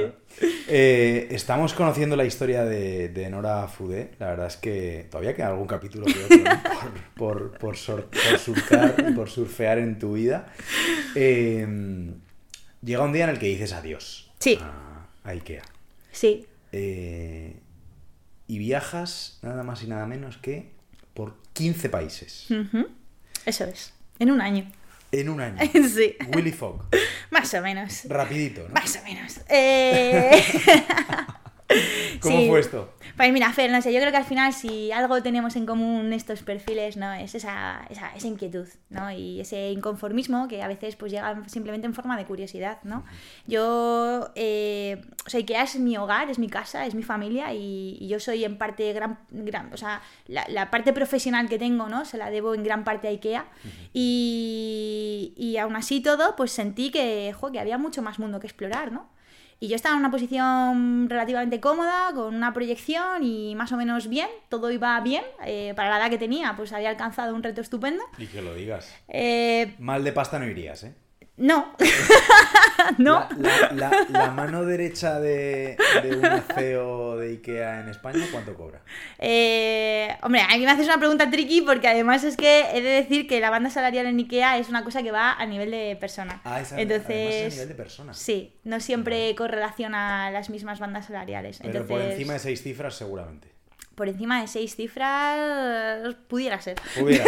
Eh, estamos conociendo la historia de, de Nora Fudé. La verdad es que todavía queda algún capítulo que otro, ¿no? por, por, por, sor- por surcar y por surfear en tu vida. Eh, llega un día en el que dices adiós Sí. a, a Ikea. Sí, Eh, y viajas nada más y nada menos que por 15 países eso es, en un año. en un año. <laughs> sí, Willy Fogg. más o menos. Rapidito, ¿no? Más o menos. Eh... <laughs> ¿Cómo sí. fue esto? Pues mira, Fer, no sé, yo creo que al final si algo tenemos en común estos perfiles, ¿no? Es esa, esa, esa inquietud, ¿no? Y ese inconformismo que a veces pues llega simplemente en forma de curiosidad, ¿no? Yo, eh, o sea, Ikea es mi hogar, es mi casa, es mi familia y, y yo soy en parte gran, gran o sea, la, la parte profesional que tengo, ¿no? Se la debo en gran parte a Ikea y, y aún así todo, pues sentí que, jo, que había mucho más mundo que explorar, ¿no? Y yo estaba en una posición relativamente cómoda, con una proyección y más o menos bien, todo iba bien. eh, para la edad que tenía, pues había alcanzado un reto estupendo. Y que lo digas. Eh, Mal de pasta no irías, ¿eh? no, <laughs> no. La, la- la- la mano derecha de, de un CEO de Ikea en España, ¿cuánto cobra? Eh, hombre, aquí me haces una pregunta tricky porque además es que he de decir que la banda salarial en IKEA es una cosa que va a nivel de persona. Ah, esa, Entonces, además es a nivel de personas. sí, no siempre correlaciona las mismas bandas salariales. Pero Entonces, por encima de seis cifras, seguramente. por encima de seis cifras, pudiera ser. <laughs> Vale,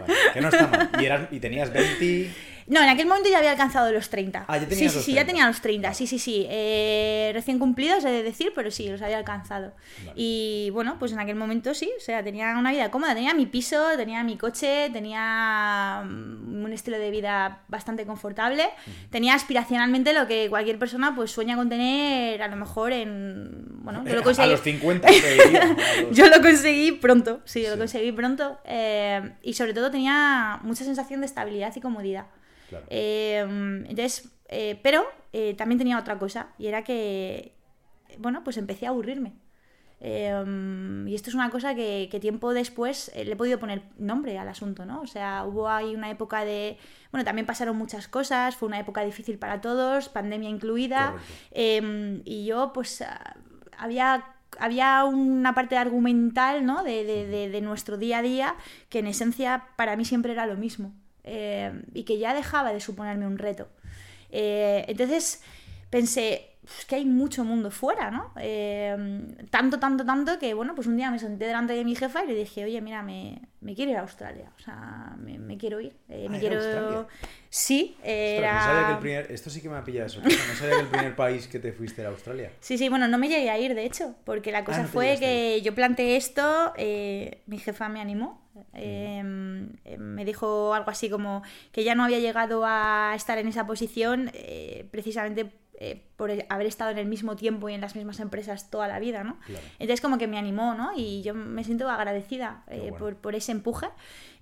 vale, que no está mal. Y, eras- y tenías 20. No, en aquel momento ya había alcanzado los 30. Ah, ya sí, sí, sí, ya 30. tenía los 30, sí, sí, sí. Eh, recién cumplidos, he de decir, pero sí, los había alcanzado. Vale. Y bueno, pues en aquel momento sí, o sea, tenía una vida cómoda, tenía mi piso, tenía mi coche, tenía mm, un estilo de vida bastante confortable, tenía aspiracionalmente lo que cualquier persona pues sueña con tener, a lo mejor en... Bueno, yo lo a conseguí. los 50. A los- Yo lo conseguí pronto, sí, yo Sí. lo conseguí pronto. eh, y sobre todo tenía mucha sensación de estabilidad y comodidad. Claro. Eh, entonces, eh, pero eh, también tenía otra cosa, y era que, bueno, pues empecé a aburrirme. Em, y esto es una cosa que, que tiempo después eh, le he podido poner nombre al asunto, ¿no? O sea, hubo ahí una época de... Bueno, también pasaron muchas cosas, fue una época difícil para todos, pandemia incluida, em, y yo pues ah, había había una parte argumental ¿no? de, de- de- de nuestro día a día que en esencia para mí siempre era lo mismo eh, y que ya dejaba de suponerme un reto. Eh, entonces pensé, "Uf, es que hay mucho mundo fuera, ¿no? Eh, tanto, tanto, tanto que, bueno, pues un día me senté delante de mi jefa y le dije, oye, mira, me, me quiero ir a Australia, o sea, me, me quiero ir. eh, Ah, me ¿era quiero... Australia? Sí, Ostras, era... no sabía que el primer... Esto sí que me ha pillado eso. No sabía que el primer país que te fuiste era Australia. Sí, sí, bueno, no me llegué a ir, de hecho, porque la cosa Ah, no te fue que yo planteé esto, eh, mi jefa me animó, eh, eh, me dijo algo así como que ya no había llegado a estar en esa posición eh, precisamente eh, por haber estado en el mismo tiempo y en las mismas empresas toda la vida, ¿no? Claro. Entonces como que me animó, ¿no? Y yo me siento agradecida eh, bueno. por, por ese empuje.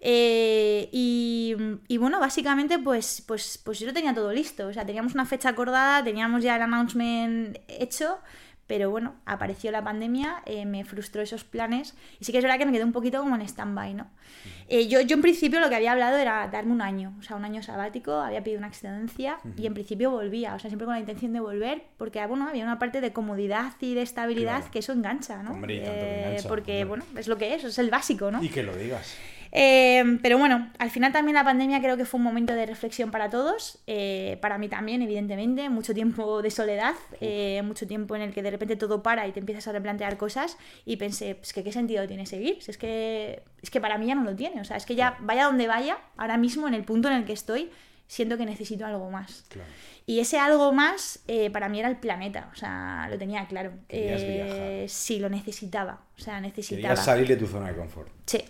Eh, y, y bueno, básicamente pues, pues, pues yo lo tenía todo listo. O sea, teníamos una fecha acordada, teníamos ya el announcement hecho. Pero bueno, apareció la pandemia, eh, me frustró esos planes y sí que es verdad que me quedé un poquito como en stand-by, ¿no? Eh, yo, yo en principio lo que había hablado era darme un año, o sea, un año sabático, había pedido una excedencia y en principio volvía, o sea, siempre con la intención de volver porque, bueno, había una parte de comodidad y de estabilidad Claro. que eso engancha, ¿no? Hombre, tanto Eh, engancha, porque, hombre. bueno, es lo que es, es el básico, ¿no? Y que lo digas. Eh, pero bueno, al final también la pandemia creo que fue un momento de reflexión para todos, eh, para mí también, evidentemente, mucho tiempo de soledad, eh, mucho tiempo en el que de repente todo para y te empiezas a replantear cosas y pensé, pues que qué sentido tiene seguir, si es que, es que para mí ya no lo tiene, o sea, es que ya vaya donde vaya, ahora mismo en el punto en el que estoy, siento que necesito algo más. Claro. Y ese algo más eh, para mí era el planeta, o sea, lo tenía claro. Eh, sí, lo necesitaba, o sea, necesitaba. Querías salir de tu zona de confort. Sí.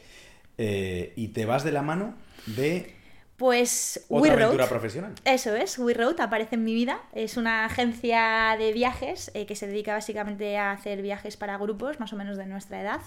Eh, y te vas de la mano de Pues otra We aventura Road. profesional. Eso es, We Road aparece en mi vida. Es una agencia de viajes eh, que se dedica básicamente a hacer viajes para grupos más o menos de nuestra edad.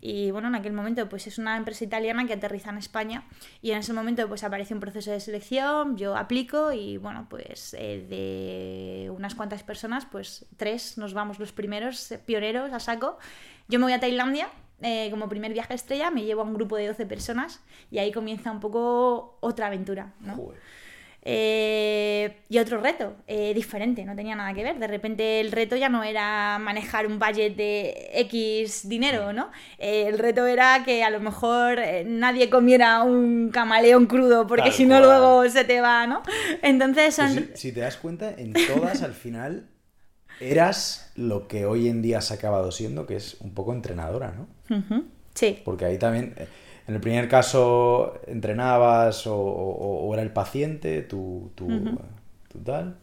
Y bueno, en aquel momento pues es una empresa italiana que aterriza en España y en ese momento pues aparece un proceso de selección, yo aplico y bueno, pues eh, de unas cuantas personas, pues tres nos vamos los primeros, eh, pioneros a saco. Yo me voy a Tailandia eh, como primer viaje estrella, me llevo a un grupo de 12 personas y ahí comienza un poco otra aventura, ¿no? Joder. Eh, y otro reto, eh, diferente, no tenía nada que ver. De repente el reto ya no era manejar un budget de X dinero, ¿no? Eh, el reto era que a lo mejor nadie comiera un camaleón crudo, porque si no luego se te va, ¿no? Entonces Pues si te das cuenta, en todas al final eras lo que hoy en día has acabado siendo, que es un poco entrenadora, ¿no? Sí, Porque ahí también, eh, en el primer caso, entrenabas o, o- o era el paciente, tú, tú, tú tal.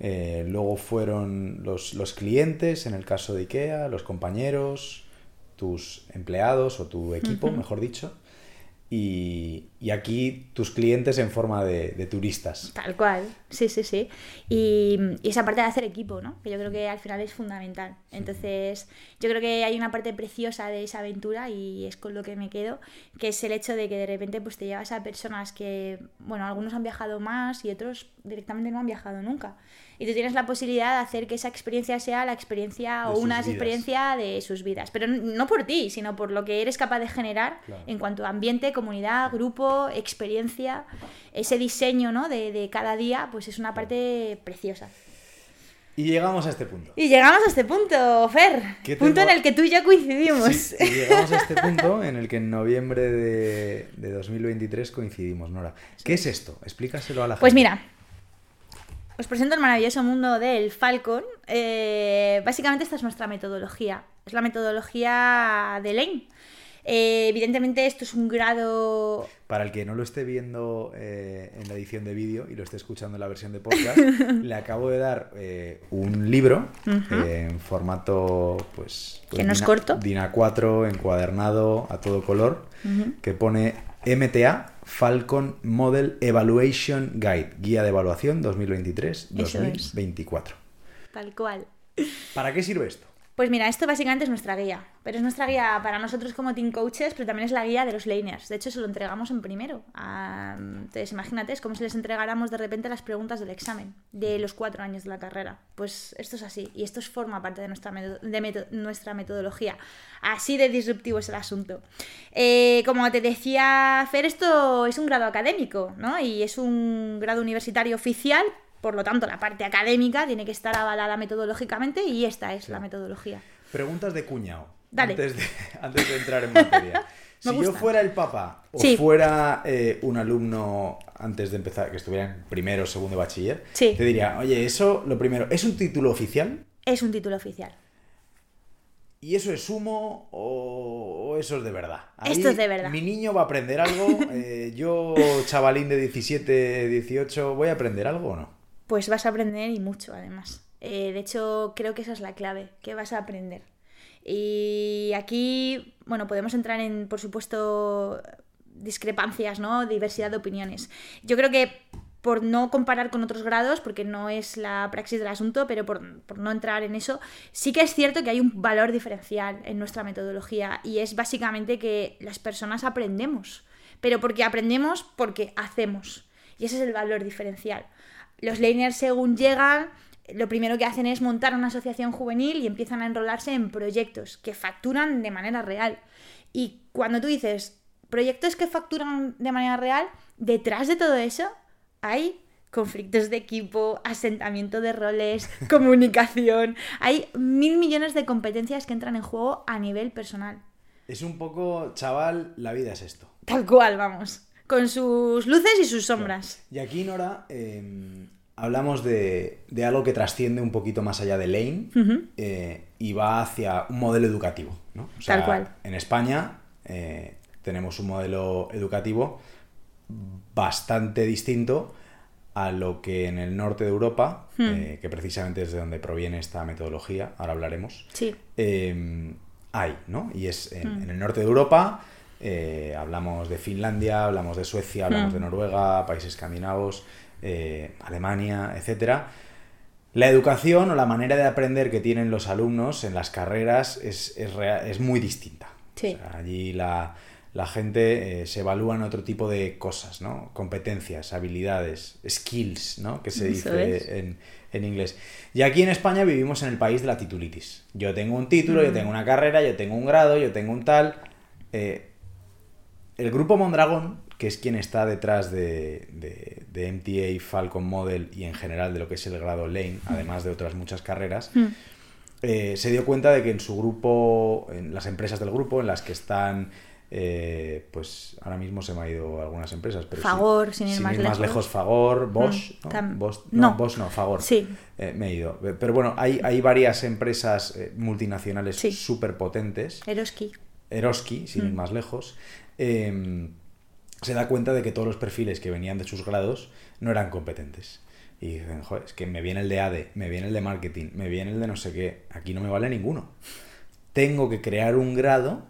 Eh, luego fueron los, los clientes, en el caso de IKEA, los compañeros, tus empleados o tu equipo, mejor dicho. Y, y aquí tus clientes en forma de, de turistas. Tal cual, sí, sí, sí. Y, y esa parte de hacer equipo, ¿no? Que yo creo que al final es fundamental. Entonces, yo creo que hay una parte preciosa de esa aventura y es con lo que me quedo, que es el hecho de que de repente pues te llevas a personas que, bueno, algunos han viajado más y otros directamente no han viajado nunca. Y tú tienes la posibilidad de hacer que esa experiencia sea la experiencia De o una vidas. experiencia de sus vidas. Pero no por ti, sino por lo que eres capaz de generar Claro. en cuanto a ambiente, comunidad, grupo, experiencia, ese diseño ¿no? de, de cada día, pues es una parte preciosa. Y llegamos a este punto. Y llegamos a este punto, Fer. ¿Qué Punto tengo? en el que tú y yo coincidimos. Sí, y llegamos a este punto en el que en noviembre de, de 2023 coincidimos, Nora. ¿Qué es esto? Explícaselo a la gente. Pues mira, os presento el maravilloso mundo del Falcon. Eh, básicamente esta es nuestra metodología. Es la metodología de Lane. Eh, evidentemente esto es un grado... Para el que no lo esté viendo eh, en la edición de vídeo y lo esté escuchando en la versión de <laughs> podcast, le acabo de dar eh, un libro en formato, pues... pues Que no es corto. DIN A4, encuadernado, a todo color, que pone MTA, Falcon Model Evaluation Guide, Guía de Evaluación Eso es. 2023-2024. Tal cual. ¿Para qué sirve esto? Pues mira, esto básicamente es nuestra guía, pero es nuestra guía para nosotros como team coaches, pero también es la guía de los laners. De hecho, se lo entregamos en primero. A- Entonces, imagínate, es como si les entregáramos de repente las preguntas del examen de los cuatro años de la carrera. Pues esto es así, y esto es- forma parte de nuestra, de nuestra metodología. Así de disruptivo es el asunto. Eh, como te decía Fer, esto es un grado académico, ¿no? Y es un grado universitario oficial, por lo tanto, la parte académica tiene que estar avalada metodológicamente y esta es la metodología. Preguntas de cuñado. Dale. Antes de, <laughs> antes de entrar en materia. <laughs> Si yo fuera el papá o Sí. fuera eh, un alumno antes de empezar, que estuviera en primero o segundo de bachiller, Sí. te diría, oye, eso, lo primero, ¿es un título oficial? Es un título oficial. ¿Y eso es humo o, o eso es de verdad? Ahí Esto es de verdad. Mi niño va a aprender algo. eh, yo, chavalín de 17, 18, ¿voy a aprender algo o no? Pues vas a aprender y mucho, además. Eh, de hecho, creo que esa es la clave, que vas a aprender. Y aquí, bueno, podemos entrar en, por supuesto, discrepancias, ¿no? Diversidad de opiniones. Yo creo que por no comparar con otros grados, porque no es la praxis del asunto, pero por, por no entrar en eso, sí que es cierto que hay un valor diferencial en nuestra metodología y es básicamente que las personas aprendemos, pero porque aprendemos porque hacemos. Y ese es el valor diferencial. Los laners según llegan, lo primero que hacen es montar una asociación juvenil y empiezan a enrolarse en proyectos que facturan de manera real. Y cuando tú dices proyectos que facturan de manera real, detrás de todo eso hay conflictos de equipo, asentamiento de roles, <laughs> comunicación. Hay mil millones de competencias que entran en juego a nivel personal. Es un poco, chaval, la vida es esto. Tal cual, vamos. Con sus luces y sus sombras. Y aquí, Nora, eh, hablamos de, de algo que trasciende un poquito más allá de Lane eh, y va hacia un modelo educativo. ¿no? O sea, Tal cual. En España eh, tenemos un modelo educativo bastante distinto a lo que en el norte de Europa, Hmm. eh, que precisamente es de donde proviene esta metodología, ahora hablaremos, Sí. eh, hay, ¿no? Y es en, Mm. en el norte de Europa, eh, hablamos de Finlandia, hablamos de Suecia, hablamos Mm. de Noruega, países escandinavos, eh, Alemania, etcétera. La educación o la manera de aprender que tienen los alumnos en las carreras es, es, muy distinta. Sí. O sea, allí la, la gente eh, se evalúa en otro tipo de cosas, ¿no? Competencias, habilidades, skills, ¿no? Que se dice en, en inglés. Y aquí en España vivimos en el país de la titulitis. Yo tengo un título, yo tengo una carrera, yo tengo un grado, yo tengo un tal. Eh, el grupo Mondragón, que es quien está detrás de, de- de MTA, Falcon Model y en general de lo que es el grado Lane, además de otras muchas carreras, Mm. eh, se dio cuenta de que en su grupo, en las empresas del grupo, en las que están, eh, pues ahora mismo se me ha ido algunas empresas, pero sí, Fagor, sin ir más lejos. lejos, Fagor, Bosch, Mm, ¿no? tam- Bosch- no, no. Bosch no, Fagor. Sí. Eh, me he ido. Pero bueno, hay, hay varias empresas multinacionales Sí. súper potentes. Eroski. Eroski, sin ir Mm. más lejos, eh, se da cuenta de que todos los perfiles que venían de sus grados no eran competentes. Y dicen, joder, es que me viene el de ADE, me viene el de marketing, me viene el de no sé qué, aquí no me vale ninguno. Tengo que crear un grado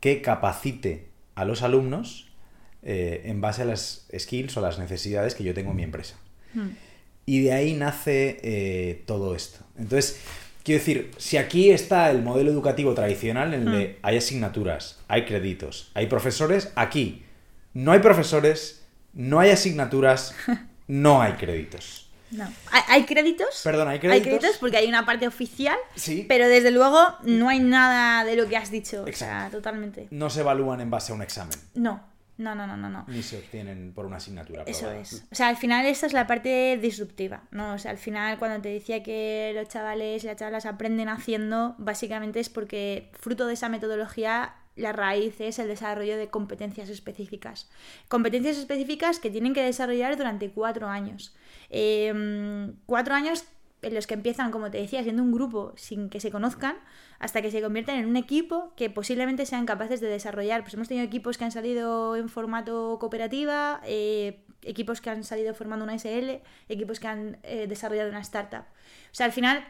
que capacite a los alumnos eh, en base a las skills o las necesidades que yo tengo en mi empresa. Mm. Y de ahí nace eh, todo esto. Entonces, quiero decir, si aquí está el modelo educativo tradicional en el de hay asignaturas, hay créditos, hay profesores, aquí no hay profesores, no hay asignaturas, <laughs> no hay créditos. No. ¿Hay, créditos? Perdón, ¿hay Hay créditos? créditos porque hay una parte oficial, Sí. pero desde luego no hay nada de lo que has dicho. O sea, Exacto. totalmente. No se evalúan en base a un examen, No, no, no, no, no. no. ni se obtienen por una asignatura. Eso es. O sea, al final esta es la parte disruptiva, ¿no? O sea, al final cuando te decía que los chavales y las chavalas aprenden haciendo, básicamente es porque fruto de esa metodología la raíz es el desarrollo de competencias específicas. Competencias específicas que tienen que desarrollar durante cuatro años. Eh, cuatro años en los que empiezan, como te decía, siendo un grupo sin que se conozcan, hasta que se convierten en un equipo que posiblemente sean capaces de desarrollar. Pues hemos tenido equipos que han salido en formato cooperativa, eh, equipos que han salido formando una SL, equipos que han eh, desarrollado una startup. O sea, al final,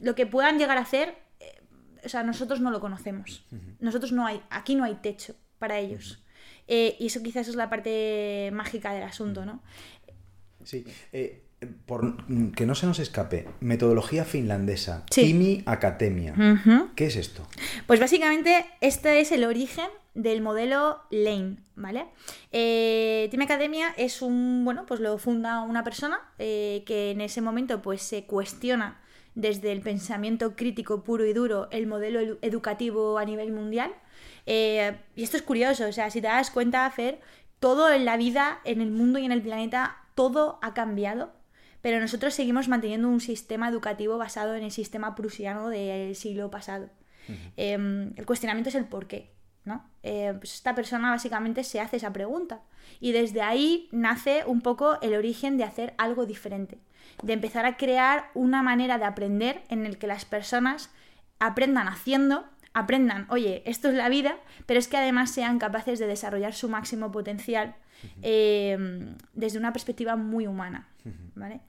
lo que puedan llegar a hacer, eh, o sea, nosotros no lo conocemos. Nosotros no hay, aquí no hay techo para ellos. Y eso quizás es la parte mágica del asunto, ¿no? Sí. Eh, por que no se nos escape, metodología finlandesa, Sí. Kimi Academia. ¿Qué es esto? Pues básicamente este es el origen del modelo Lane, ¿vale? Eh, Team Academia es un, bueno, pues lo funda una persona eh, que en ese momento pues se cuestiona desde el pensamiento crítico puro y duro el modelo edu- educativo a nivel mundial. Eh, y esto es curioso, o sea, si te das cuenta, Fer, todo en la vida, en el mundo y en el planeta, todo ha cambiado, pero nosotros seguimos manteniendo un sistema educativo basado en el sistema prusiano del siglo pasado. Eh, el cuestionamiento es el por qué. ¿no? Eh, pues esta persona básicamente se hace esa pregunta y desde ahí nace un poco el origen de hacer algo diferente, de empezar a crear una manera de aprender en el que las personas aprendan haciendo, aprendan, oye, esto es la vida, pero es que además sean capaces de desarrollar su máximo potencial eh, desde una perspectiva muy humana. ¿vale?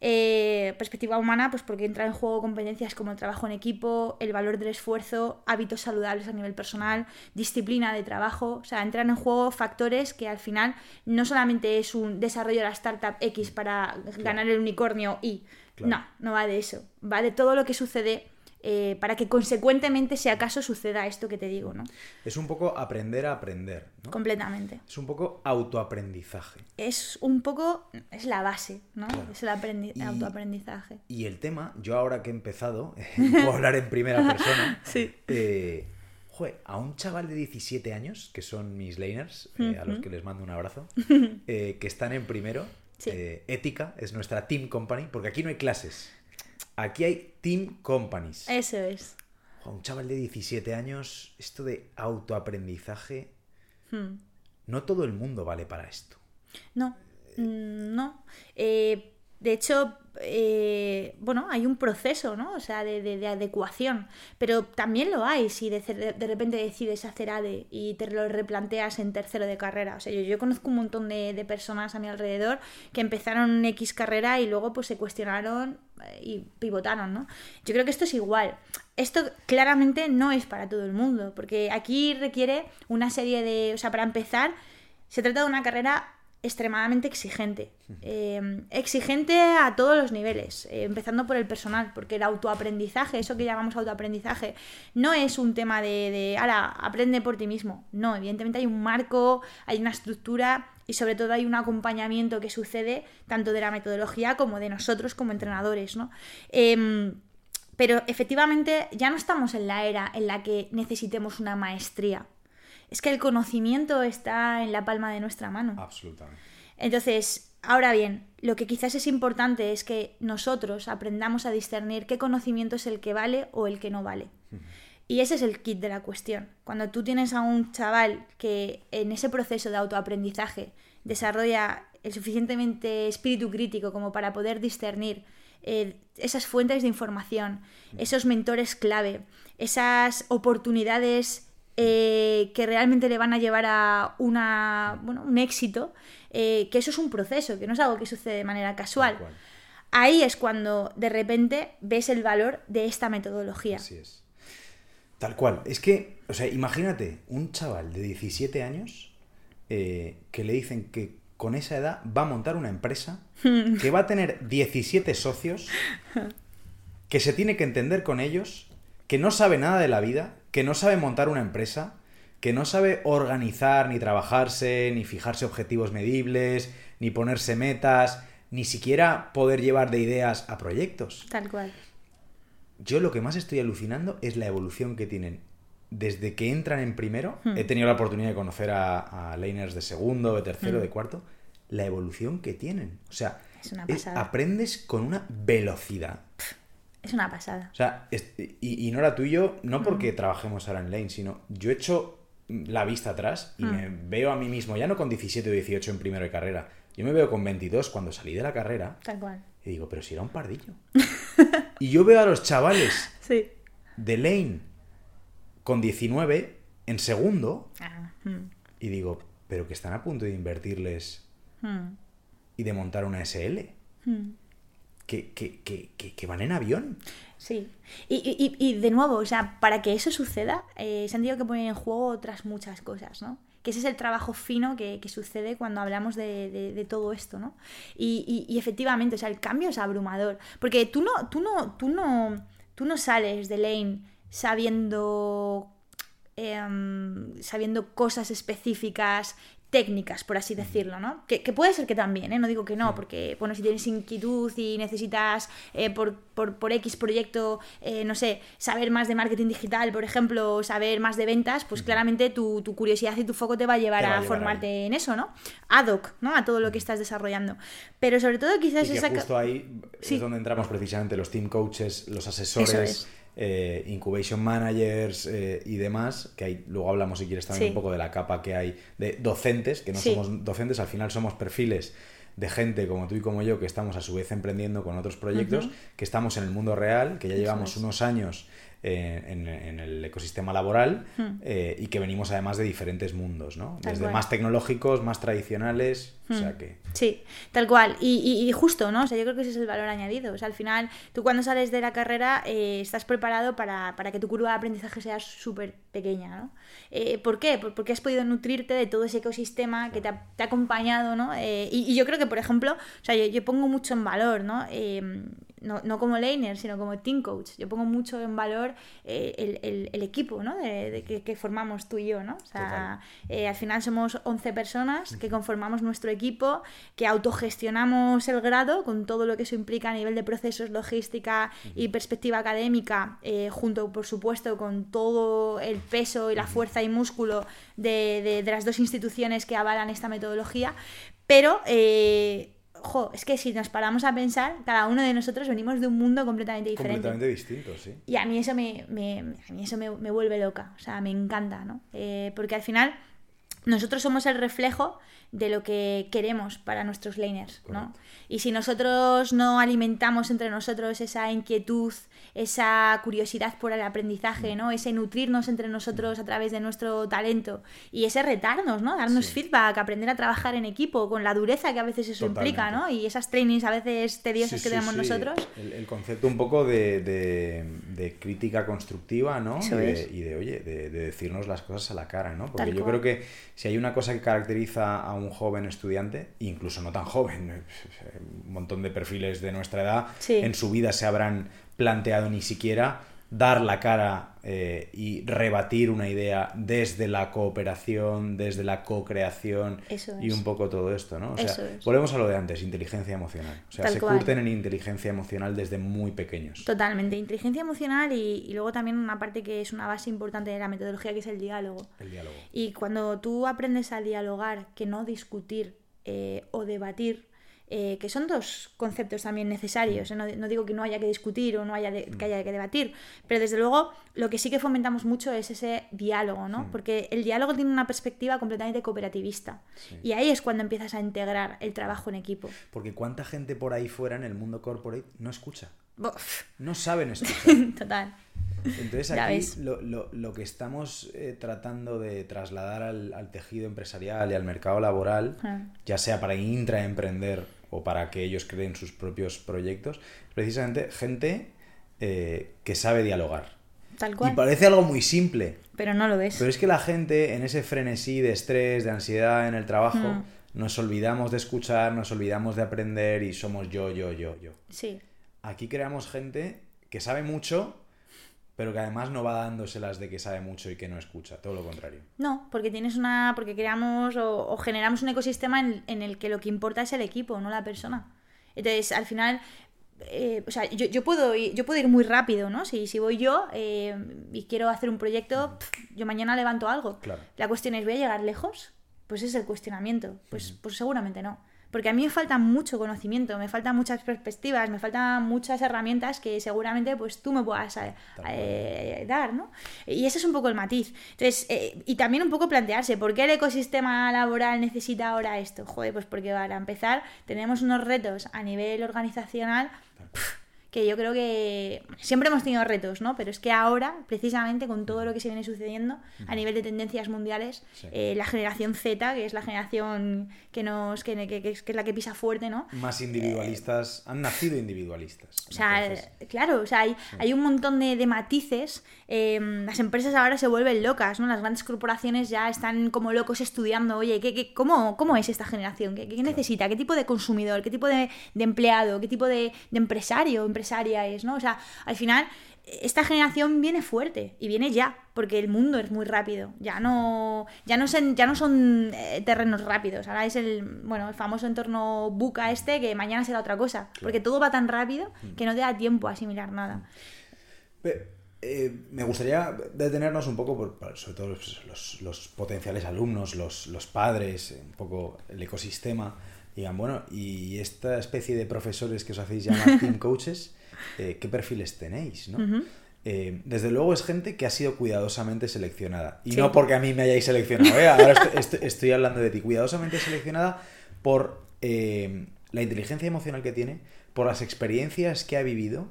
Eh, perspectiva humana, pues porque entra en juego competencias como el trabajo en equipo, el valor del esfuerzo, hábitos saludables a nivel personal, disciplina de trabajo, o sea, entran en juego factores que al final no solamente es un desarrollo de la startup X para ganar el unicornio y Claro. no, no va de eso, va de todo lo que sucede eh, para que consecuentemente, si acaso suceda esto que te digo, ¿no? Es un poco aprender a aprender, ¿no? Completamente. Es un poco autoaprendizaje. Es un poco, es la base, ¿no? Claro. Es el aprendi- Y- autoaprendizaje. Y el tema, yo ahora que he empezado, <laughs> puedo hablar en primera persona. <laughs> Sí. eh, joder, a un chaval de 17 años, que son mis laners, eh, a los que les mando un abrazo, <laughs> que están en primero, Sí. ética, es nuestra team company, porque aquí no hay clases. Aquí hay team companies. Eso es. Un chaval de 17 años, esto de autoaprendizaje, Hmm. no todo el mundo vale para esto. No, mm, no. Eh, de hecho, eh, bueno, hay un proceso, ¿no? O sea, de, de- de adecuación. Pero también lo hay si de, de- repente decides hacer ADE y te lo replanteas en tercero de carrera. O sea, yo, yo conozco un montón de, de personas a mi alrededor que empezaron X carrera y luego pues se cuestionaron eh, y pivotaron, ¿no? Yo creo que esto es igual. Esto claramente no es para todo el mundo, porque aquí requiere una serie de... O sea, para empezar, se trata de una carrera extremadamente exigente. Eh, exigente a todos los niveles, eh, empezando por el personal, porque el autoaprendizaje, eso que llamamos autoaprendizaje, no es un tema de, de ala, aprende por ti mismo. No, evidentemente hay un marco, hay una estructura y sobre todo hay un acompañamiento que sucede tanto de la metodología como de nosotros como entrenadores, ¿no? Em, pero efectivamente ya no estamos en la era en la que necesitemos una maestría. Es que el conocimiento está en la palma de nuestra mano. Absolutamente. Entonces, ahora bien, lo que quizás es importante es que nosotros aprendamos a discernir qué conocimiento es el que vale o el que no vale. Y ese es el kit de la cuestión. Cuando tú tienes a un chaval que en ese proceso de autoaprendizaje desarrolla el suficientemente espíritu crítico como para poder discernir eh, esas fuentes de información, esos mentores clave, esas oportunidades eh, que realmente le van a llevar a una, bueno, un éxito, eh, que eso es un proceso, que no es algo que sucede de manera casual. Ahí es cuando de repente ves el valor de esta metodología. Así es. Tal cual. Es que, o sea, imagínate un chaval de 17 años eh, que le dicen que con esa edad va a montar una empresa <laughs> que va a tener 17 socios, que se tiene que entender con ellos, que no sabe nada de la vida, que no sabe montar una empresa, que no sabe organizar ni trabajarse, ni fijarse objetivos medibles, ni ponerse metas, ni siquiera poder llevar de ideas a proyectos. Tal cual. Yo lo que más estoy alucinando es la evolución que tienen. Desde que entran en primero, Hmm. he tenido la oportunidad de conocer a, a laners de segundo, de tercero, Hmm. de cuarto, la evolución que tienen. O sea, Es una es- pasada. aprendes con una velocidad. Es una pasada. O sea, y, y Nora, tú y yo, no porque trabajemos ahora en Lane, sino yo he hecho la vista atrás y Hmm. me veo a mí mismo, ya no con 17 o 18 en primero de carrera, yo me veo con 22 cuando salí de la carrera Tal cual. y digo, pero si era un pardillo. <laughs> y yo veo a los chavales Sí. de Lane con 19 en segundo Ah, mm, y digo, pero que están a punto de invertirles mm, y de montar una SL. mm. Que, que, que, que, que van en avión. Sí. Y, y- y- de nuevo, o sea, para que eso suceda, eh, se han tenido que poner en juego otras muchas cosas, ¿no? que ese es el trabajo fino que, sucede cuando hablamos de, todo esto, ¿no? Y, y, efectivamente, o sea, el cambio es abrumador, porque tú no, tú no, tú no, tú no sales de Lane sabiendo em, sabiendo cosas específicas técnicas, por así decirlo, ¿no? Que, puede ser que también, ¿eh? No digo que no, porque, bueno, si tienes inquietud y necesitas eh, por, por, X proyecto, eh, no sé, saber más de marketing digital, por ejemplo, saber más de ventas, pues claramente tu, curiosidad y tu foco te va a llevar a, formarte en eso, ¿no? Ad hoc, ¿no? A todo lo que estás desarrollando. Pero sobre todo quizás... Y que justo ahí es donde entramos precisamente los team coaches, los asesores eh, incubation managers eh, y demás, que hay, luego hablamos si quieres también un poco de la capa que hay de docentes, que no somos docentes, al final somos perfiles de gente como tú y como yo que estamos a su vez emprendiendo con otros proyectos, que estamos en el mundo real, que ya llevamos unos años eh, en, el ecosistema laboral hmm. y que venimos además de diferentes mundos, ¿no? Desde más tecnológicos, más tradicionales, o sea hmm. que... Sí, tal cual. Y, justo, ¿no? O sea, yo creo que ese es el valor añadido. O sea, al final, tú cuando sales de la carrera eh, estás preparado para, que tu curva de aprendizaje sea súper pequeña, ¿no? Eh, ¿Por qué? Porque has podido nutrirte de todo ese ecosistema que te ha, acompañado, ¿no? Eh, y, yo creo que, por ejemplo, o sea, yo, pongo mucho en valor, ¿no? No, como laner, sino como team coach. Yo pongo mucho en valor el, equipo, ¿no? De, que, formamos tú y yo, ¿no? O sea, al final somos 11 personas que conformamos nuestro equipo que autogestionamos el grado con todo lo que eso implica a nivel de procesos, logística y perspectiva académica, eh, junto por supuesto con todo el peso y la fuerza y músculo de, las dos instituciones que avalan esta metodología, pero... Eh, es que si nos paramos a pensar, cada uno de nosotros venimos de un mundo completamente diferente. Completamente distinto, sí. Y a mí eso me, a mí eso me, vuelve loca, o sea, me encanta, ¿no? Eh, porque al final nosotros somos el reflejo de lo que queremos para nuestros laners, ¿no? Y si nosotros no alimentamos entre nosotros esa inquietud, esa curiosidad por el aprendizaje, ¿no? Ese nutrirnos entre nosotros a través de nuestro talento y ese retarnos, ¿no? Darnos feedback, aprender a trabajar en equipo con la dureza que a veces eso implica, ¿no? Y esas trainings a veces tediosas que tenemos nosotros. El, concepto un poco de, crítica constructiva, ¿no? Y de, oye, de, decirnos las cosas a la cara, ¿no? Porque yo creo que si hay una cosa que caracteriza a un joven estudiante, incluso no tan joven, <laughs> un montón de perfiles de nuestra edad, en su vida se habrán planteado ni siquiera dar la cara eh, y rebatir una idea desde la cooperación, desde la co-creación y un poco todo esto, ¿no? O sea, volvemos a lo de antes, inteligencia emocional. O sea, se curten en inteligencia emocional desde muy pequeños. Totalmente, inteligencia emocional y, luego también una parte que es una base importante de la metodología que es el diálogo. El diálogo. Y cuando tú aprendes a dialogar, que no discutir eh, o debatir, eh, que son dos conceptos también necesarios. ¿eh? No, digo que no haya que discutir o no haya que haya que debatir, pero desde luego lo que sí que fomentamos mucho es ese diálogo, ¿no? Porque el diálogo tiene una perspectiva completamente cooperativista. Y ahí es cuando empiezas a integrar el trabajo en equipo. Porque cuánta gente por ahí fuera en el mundo corporate no escucha. No saben escuchar. <laughs> Total. Entonces aquí lo, que estamos eh, tratando de trasladar al, tejido empresarial y al mercado laboral, ah. ya sea para intraemprender o para que ellos creen sus propios proyectos, precisamente gente eh, que sabe dialogar. Tal cual. Y parece algo muy simple. Pero no lo ves. Pero es que la gente, en ese frenesí de estrés, de ansiedad en el trabajo, hmm. nos olvidamos de escuchar, nos olvidamos de aprender y somos yo, yo, yo, yo. Sí. Aquí creamos gente que sabe mucho, pero que además no va dándoselas de que sabe mucho y que no escucha, todo lo contrario. No, porque tienes una. porque creamos o, generamos un ecosistema en, el que lo que importa es el equipo, no la persona. Entonces, al final. Eh, o sea, yo, puedo ir, yo puedo ir muy rápido, ¿no? Si, si voy yo eh, y quiero hacer un proyecto, yo mañana levanto algo. Claro. La cuestión es, ¿voy a llegar lejos? Pues es el cuestionamiento. Pues, pues seguramente no. Porque a mí me falta mucho conocimiento, me faltan muchas perspectivas, me faltan muchas herramientas que seguramente pues tú me puedas eh, eh, dar, ¿no? Y ese es un poco el matiz. Entonces, eh, y también un poco plantearse, ¿por qué el ecosistema laboral necesita ahora esto? Joder, pues porque para empezar tenemos unos retos a nivel organizacional que yo creo que siempre hemos tenido retos, ¿no? Pero es que ahora, precisamente con todo lo que se viene sucediendo a nivel de tendencias mundiales, eh, la generación Z, que es la generación que nos que, que, es la que pisa fuerte, ¿no? Más individualistas, han nacido individualistas. O sea, claro, o sea, hay, hay un montón de, de matices. Em, las empresas ahora se vuelven locas, ¿no? Las grandes corporaciones ya están como locos estudiando, oye, ¿qué, qué, cómo, ¿cómo es esta generación? ¿Qué, qué necesita? ¿Qué tipo de consumidor? ¿Qué tipo de, de empleado? ¿Qué tipo de, de empresario? Empresaria es, ¿no? O sea, al final esta generación viene fuerte y viene ya, porque el mundo es muy rápido. Ya no, ya no, ya no son eh, terrenos rápidos. Ahora es el, bueno, el famoso entorno buca este que mañana será otra cosa. Porque todo va tan rápido mm. que no te da tiempo a asimilar nada. Eh, me gustaría detenernos un poco, por, sobre todo los, potenciales alumnos, los, los padres, un poco el ecosistema digan, bueno, y esta especie de profesores que os hacéis llamar team <laughs> coaches, eh, ¿qué perfiles tenéis? ¿no? Eh, desde luego es gente que ha sido cuidadosamente seleccionada. Y no porque a mí me hayáis seleccionado, ¿eh? ahora estoy, hablando de ti. Cuidadosamente seleccionada por la inteligencia emocional que tiene, por las experiencias que ha vivido.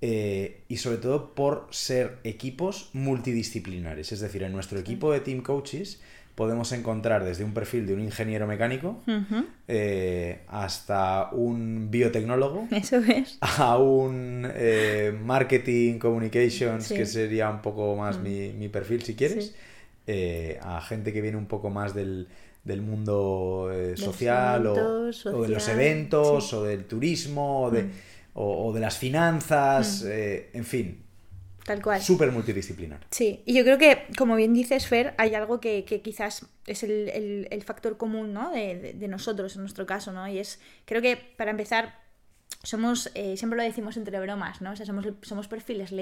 y sobre todo por ser equipos multidisciplinares. Es decir, en nuestro equipo de team coaches podemos encontrar desde un perfil de un ingeniero mecánico eh, hasta un biotecnólogo. <laughs> Eso es. A un eh, marketing communications, que sería un poco más mm. mi, perfil si quieres. Eh, a gente que viene un poco más del, mundo social, o, de los eventos o del turismo o de, mm. las finanzas, mm. en fin, Tal cual. Súper multidisciplinar. Sí, y yo creo que, como bien dices, Fer, hay algo que, quizás es el, factor común ¿no? de, de, nosotros, en nuestro caso, ¿no? Y es, creo que, para empezar, somos, eh, siempre lo decimos entre bromas, ¿no? O sea, somos, somos perfiles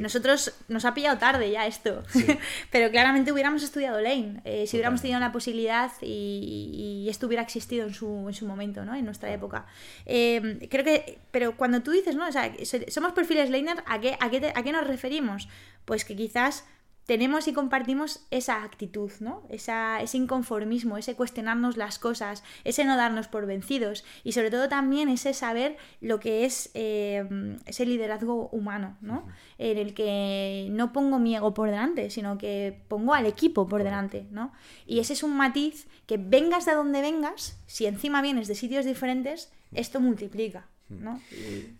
Nosotros nos ha pillado tarde ya esto, <laughs> pero claramente hubiéramos estudiado Lane, eh, si hubiéramos tenido la posibilidad y, esto hubiera existido en su, en su momento, ¿no? en nuestra época. Em, creo que, pero cuando tú dices, ¿no? O sea, somos perfiles Laner, ¿a qué, a, qué ¿a qué nos referimos? Pues que quizás tenemos y compartimos esa actitud, ¿no? Esa, ese inconformismo, ese cuestionarnos las cosas, ese no darnos por vencidos y sobre todo también ese saber lo que es eh, ese liderazgo humano, ¿no? En el que no pongo mi ego por delante, sino que pongo al equipo por delante, ¿no? Y ese es un matiz que vengas de donde vengas, si encima vienes de sitios diferentes, esto multiplica, ¿no?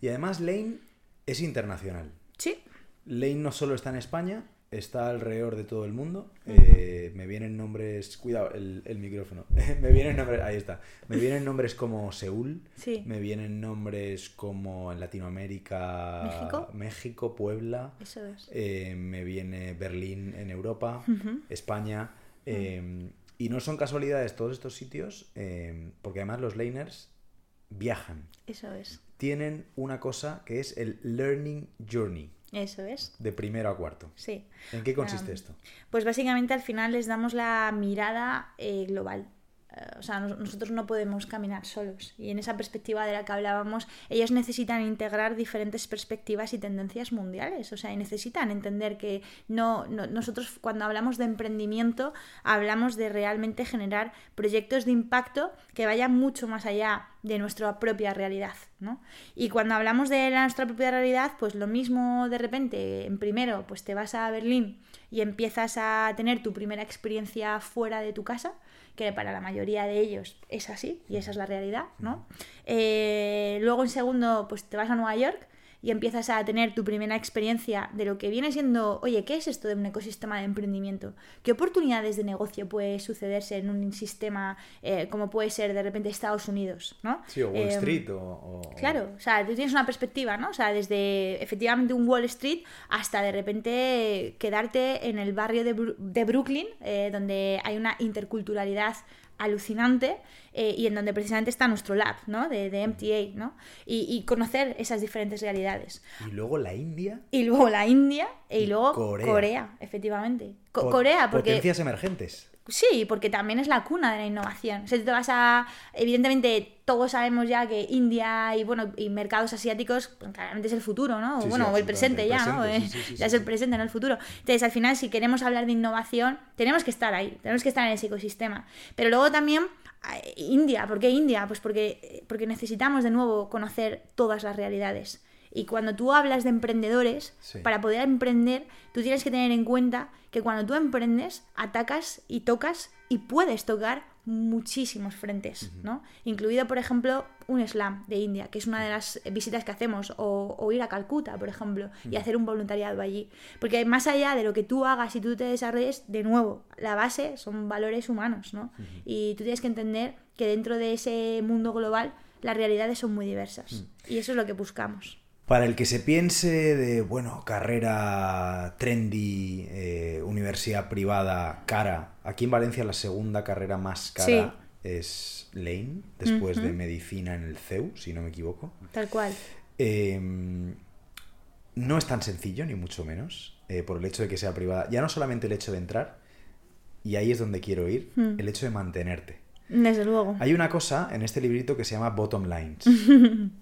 Y además Lane es internacional. Sí. Lane no solo está en España, está alrededor de todo el mundo. Eh, me vienen nombres. Cuidado, el, micrófono. <laughs> me vienen nombres. Ahí está. Me vienen nombres como Seúl. Me vienen nombres como en Latinoamérica. México. México Puebla. Eso es. Eh, me viene Berlín en Europa. España. Eh, y no son casualidades todos estos sitios, porque además los laners viajan. Eso es. Tienen una cosa que es el Learning Journey. Eso es. De primero a cuarto. Sí. ¿En qué consiste esto? Pues básicamente al final les damos la mirada eh, global. Eh, o sea, nosotros no podemos caminar solos. Y en esa perspectiva de la que hablábamos, ellos necesitan integrar diferentes perspectivas y tendencias mundiales. O sea, y necesitan entender que no, nosotros cuando hablamos de emprendimiento, hablamos de realmente generar proyectos de impacto que vayan mucho más allá de nuestra propia realidad. ¿no? Y cuando hablamos de nuestra propia realidad, pues lo mismo de repente, en primero, pues te vas a Berlín y empiezas a tener tu primera experiencia fuera de tu casa que para la mayoría de ellos es así y esa es la realidad, ¿no? Eh, luego en segundo, pues te vas a Nueva York y empiezas a tener tu primera experiencia de lo que viene siendo, oye, ¿qué es esto de un ecosistema de emprendimiento? ¿Qué oportunidades de negocio puede sucederse en un sistema eh, como puede ser de repente Estados Unidos, ¿no? Sí, o Wall em, Street o, Claro, o sea, tú tienes una perspectiva, ¿no? O sea, desde efectivamente un Wall Street hasta de repente quedarte en el barrio de, de Brooklyn, eh, donde hay una interculturalidad alucinante eh, y en donde precisamente está nuestro lab, ¿no? De, de MTA, ¿no? Y, conocer esas diferentes realidades. Y luego la India. Y luego la India y, luego Corea, efectivamente. Corea, porque... Potencias emergentes. Sí, porque también es la cuna de la innovación. O sea, te vas a. Evidentemente, todos sabemos ya que India y bueno y mercados asiáticos, pues, claramente es el futuro, ¿no? bueno, o el presente ya, ¿no? ya es el presente, no el futuro. Entonces, al final, si queremos hablar de innovación, tenemos que estar ahí, tenemos que estar en ese ecosistema. Pero luego también. India, ¿por qué India? Pues porque, porque necesitamos de nuevo conocer todas las realidades Y cuando tú hablas de emprendedores, Sí. para poder emprender, tú tienes que tener en cuenta que cuando tú emprendes, atacas y tocas y puedes tocar muchísimos frentes, ¿no? Incluido, por ejemplo, un slam de India, que es una de las visitas que hacemos, o, o ir a Calcuta, por ejemplo, y hacer un voluntariado allí. Porque más allá de lo que tú hagas y tú te desarrolles, de nuevo, la base son valores humanos, ¿no? Y tú tienes que entender que dentro de ese mundo global las realidades son muy diversas. Y eso es lo que buscamos. Para el que se piense de, bueno, carrera trendy, eh, universidad privada cara, aquí en Valencia la segunda carrera más cara Sí. es Lane, después de medicina en el CEU, si no me equivoco. Tal cual. Eh, no es tan sencillo, ni mucho menos, eh, por el hecho de que sea privada. Ya no solamente el hecho de entrar, y ahí es donde quiero ir, Mm. el hecho de mantenerte. Desde luego. Hay una cosa en este librito que se llama Bottom Lines. <laughs>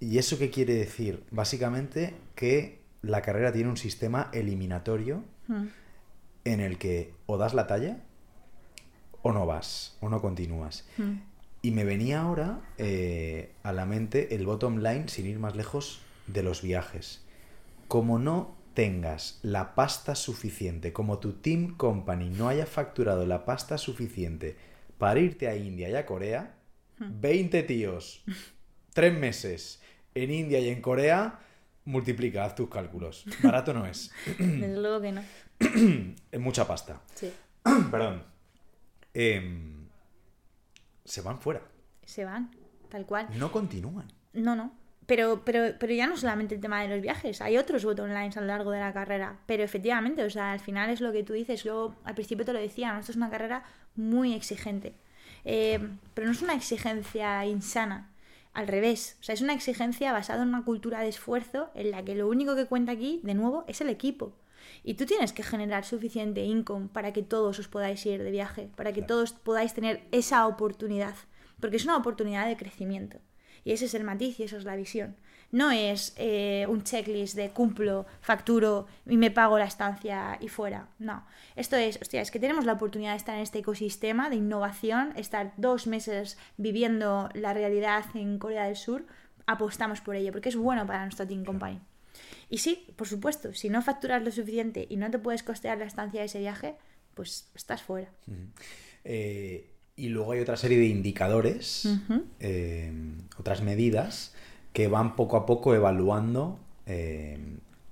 ¿Y eso qué quiere decir? Básicamente que la carrera tiene un sistema eliminatorio Mm. en el que o das la talla o no vas, o no continúas. Mm. Y me venía ahora eh, a la mente el bottom line, sin ir más lejos, de los viajes. Como no tengas la pasta suficiente, como tu team company no haya facturado la pasta suficiente para irte a India y a Corea, 20 tíos, 3 meses en India y en Corea, multiplica, haz tus cálculos. Barato no es. <coughs> Desde luego que no. <coughs> Es mucha pasta. Sí. <coughs> Perdón. Em, se van fuera. Se van, tal cual. No continúan. No, no. Pero, pero, pero ya no solamente el tema de los viajes, hay otros bottom lines a lo largo de la carrera. Pero efectivamente, o sea, al final es lo que tú dices. Yo al principio te lo decía, ¿no? esto es una carrera muy exigente. Eh, pero no es una exigencia insana. Al revés, o sea, es una exigencia basada en una cultura de esfuerzo en la que lo único que cuenta aquí, de nuevo, es el equipo. Y tú tienes que generar suficiente income para que todos os podáis ir de viaje, para que todos podáis tener esa oportunidad. Porque es una oportunidad de crecimiento. Y ese es el matiz y esa es la visión. No es eh, un checklist de cumplo, facturo y me pago la estancia y fuera. No. Esto es, hostia, es que tenemos la oportunidad de estar en este ecosistema de innovación, estar dos meses viviendo la realidad en Corea del Sur, apostamos por ello, porque es bueno para nuestra Team Company. Y sí, por supuesto, si no facturas lo suficiente y no te puedes costear la estancia de ese viaje, pues estás fuera. Eh, y luego hay otra serie de indicadores, eh, otras medidas que van poco a poco evaluando eh,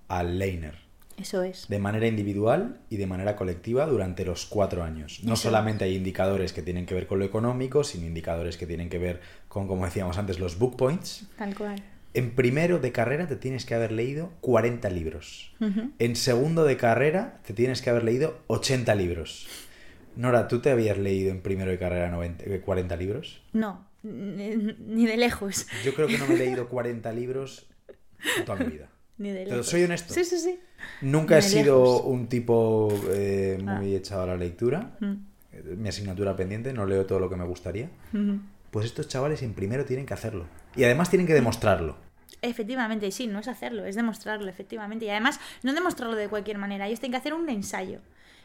al laner Eso es. de manera individual y de manera colectiva durante los cuatro años. No Eso. solamente hay indicadores que tienen que ver con lo económico, sino indicadores que tienen que ver con, como decíamos antes, los book points. Tal cual. En primero de carrera te tienes que haber leído 40 libros. En segundo de carrera te tienes que haber leído 80 libros. Nora, ¿tú te habías leído en primero de carrera 90 eh, 40 libros? No, ni de lejos. Yo creo que no me he leído 40 libros en toda mi <laughs> vida. Ni de lejos. soy honesto. Sí, sí, sí. Nunca Ni he sido lejos. un tipo eh, muy Ah. echado a la lectura. Mm. Eh, Mi asignatura pendiente, no leo todo lo que me gustaría. Pues estos chavales en primero tienen que hacerlo. Y además tienen que demostrarlo. Efectivamente, sí, no es hacerlo, es demostrarlo, efectivamente. Y además, no demostrarlo de cualquier manera. Ellos tienen que hacer un ensayo.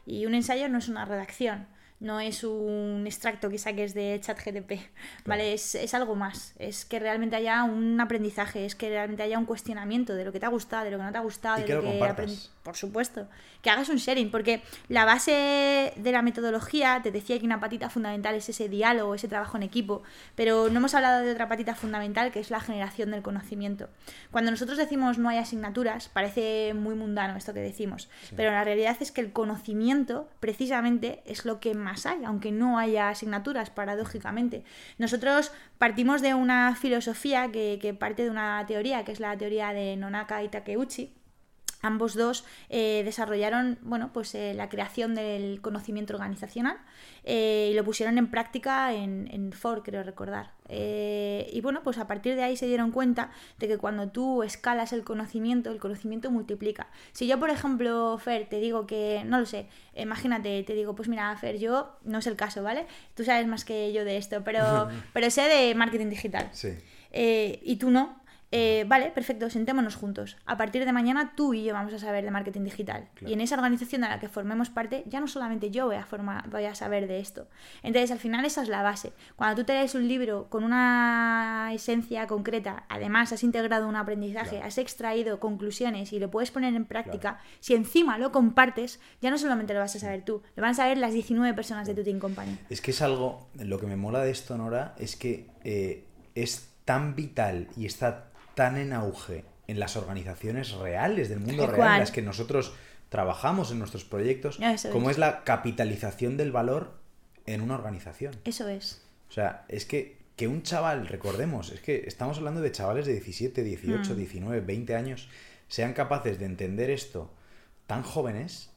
Y un ensayo no es una redacción, no es un extracto que saques de ChatGTP, <laughs> ¿vale? Es, es algo más. Es que realmente haya un aprendizaje, es que realmente haya un cuestionamiento de lo que te ha gustado, de lo que no te ha gustado, Y de que lo lo que compartas. aprend- Por supuesto. Que hagas un sharing, porque la base de la metodología, te decía que una patita fundamental es ese diálogo, ese trabajo en equipo, pero no hemos hablado de otra patita fundamental que es la generación del conocimiento. Cuando nosotros decimos no hay asignaturas, parece muy mundano esto que decimos, pero la realidad es que el conocimiento precisamente es lo que más hay, aunque no haya asignaturas, paradójicamente. Nosotros partimos de una filosofía que, que parte de una teoría, que es la teoría de Nonaka y Takeuchi, Ambos dos eh, desarrollaron bueno, pues, eh, la creación del conocimiento organizacional eh, y lo pusieron en práctica en, en Ford, creo recordar. Y bueno, pues a partir de ahí se dieron cuenta de que cuando tú escalas el conocimiento, el conocimiento multiplica. Si yo, por ejemplo, Fer, te digo que, no lo sé, imagínate, te digo, pues mira, Fer, yo, no es el caso, ¿vale? Tú sabes más que yo de esto, pero, <laughs> pero sé de marketing digital Sí. y tú no. Eh, vale, perfecto, sentémonos juntos. A partir de mañana tú y yo vamos a saber de marketing digital. Y en esa organización de la que formemos parte, ya no solamente yo voy a, formar, voy a saber de esto. Entonces, al final esa es la base. Cuando tú te lees un libro con una esencia concreta, además has integrado un aprendizaje, has extraído conclusiones y lo puedes poner en práctica, si encima lo compartes, ya no solamente lo vas a saber tú, lo van a saber las 19 personas de tu team company. Es que es algo, lo que me mola de esto, Nora, es que eh, es tan vital y está tan en auge en las organizaciones reales del mundo real, en las que nosotros trabajamos en nuestros proyectos, como es. la capitalización del valor en una organización. Eso es. O sea, es que, que un chaval, recordemos, es que estamos hablando de chavales de 17, 18, 19, 20 años, sean capaces de entender esto tan jóvenes.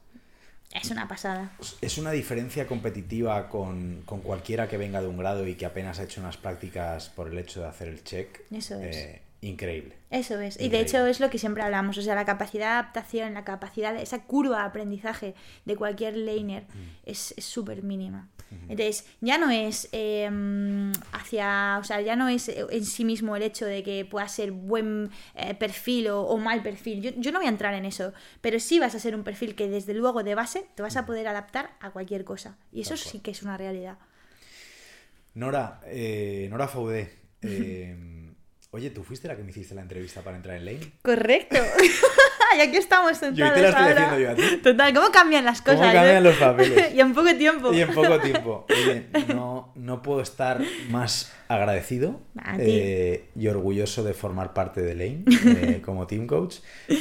Es una pasada. Es una diferencia competitiva con, cualquiera que venga de un grado y que apenas ha hecho unas prácticas por el hecho de hacer el check. Eso es. Eh, increíble. Eso es. Y de hecho es lo que siempre hablamos. O sea, la capacidad de adaptación, la capacidad, esa curva de aprendizaje de cualquier laner mm. es súper mínima. Entonces, ya no es em, hacia, o sea, ya no es en sí mismo el hecho de que pueda ser buen eh, perfil o, mal perfil. Yo, no voy a entrar en eso, pero sí vas a ser un perfil que desde luego de base te vas a poder adaptar a cualquier cosa. Y eso sí que es una realidad. Nora, eh, Nora Faudé, Oye, ¿tú fuiste la que me hiciste la entrevista para entrar en Lane? Correcto. <laughs> <laughs> y aquí estamos sentados. Yo te la estoy yo a ti. Total, ¿cómo cambian las cosas? ¿Cómo cambian los papeles? <laughs> y en poco tiempo. Y en poco tiempo. Oye, no, no puedo estar más agradecido eh, y orgulloso de formar parte de Lane eh, como team coach.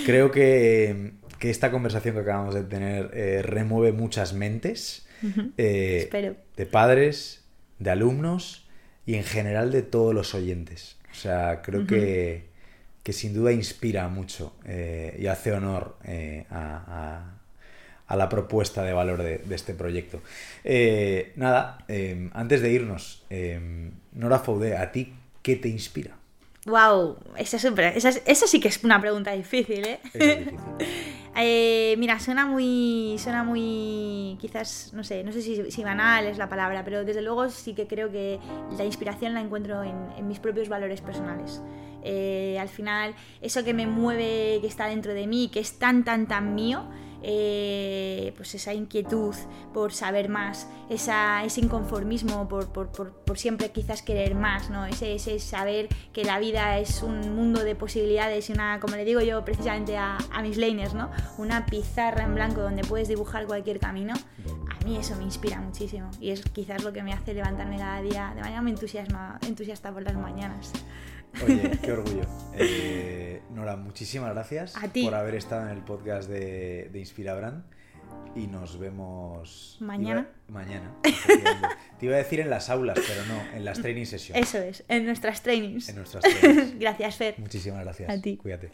Creo que, que, esta conversación que acabamos de tener eh, remueve muchas mentes Espero. de padres, de alumnos y en general de todos los oyentes. O sea, creo que, sin duda inspira mucho eh, y hace honor eh, a, la propuesta de valor de, este proyecto. Eh, nada, antes de irnos, Nora Faudé, ¿a ti qué te inspira? Wow, esa, esa, sí que es una pregunta difícil, ¿eh? <laughs> eh mira, suena muy, suena muy, quizás, no sé, no sé si, banal es la palabra, pero desde luego sí que creo que la inspiración la encuentro en, mis propios valores personales. Eh, al final, eso que me mueve, que está dentro de mí, que es tan, tan, tan mío, eh, pues esa inquietud por saber más, esa, ese inconformismo por, siempre quizás querer más, ¿no? Ese, ese, saber que la vida es un mundo de posibilidades y una, como le digo yo precisamente a, mis laners, ¿no? una pizarra en blanco donde puedes dibujar cualquier camino, a mí eso me inspira muchísimo y es quizás lo que me hace levantarme cada día, de manera muy entusiasma, entusiasta por las mañanas. Oye, qué orgullo. Eh, Nora, muchísimas gracias por haber estado en el podcast de, de Inspira Brand. Y nos vemos mañana. mañana. <laughs> Te iba a decir en las aulas, pero no, en las training sessions. Eso es, en nuestras trainings. En nuestras trainings. <laughs> gracias, Fer. Muchísimas gracias. A ti. Cuídate.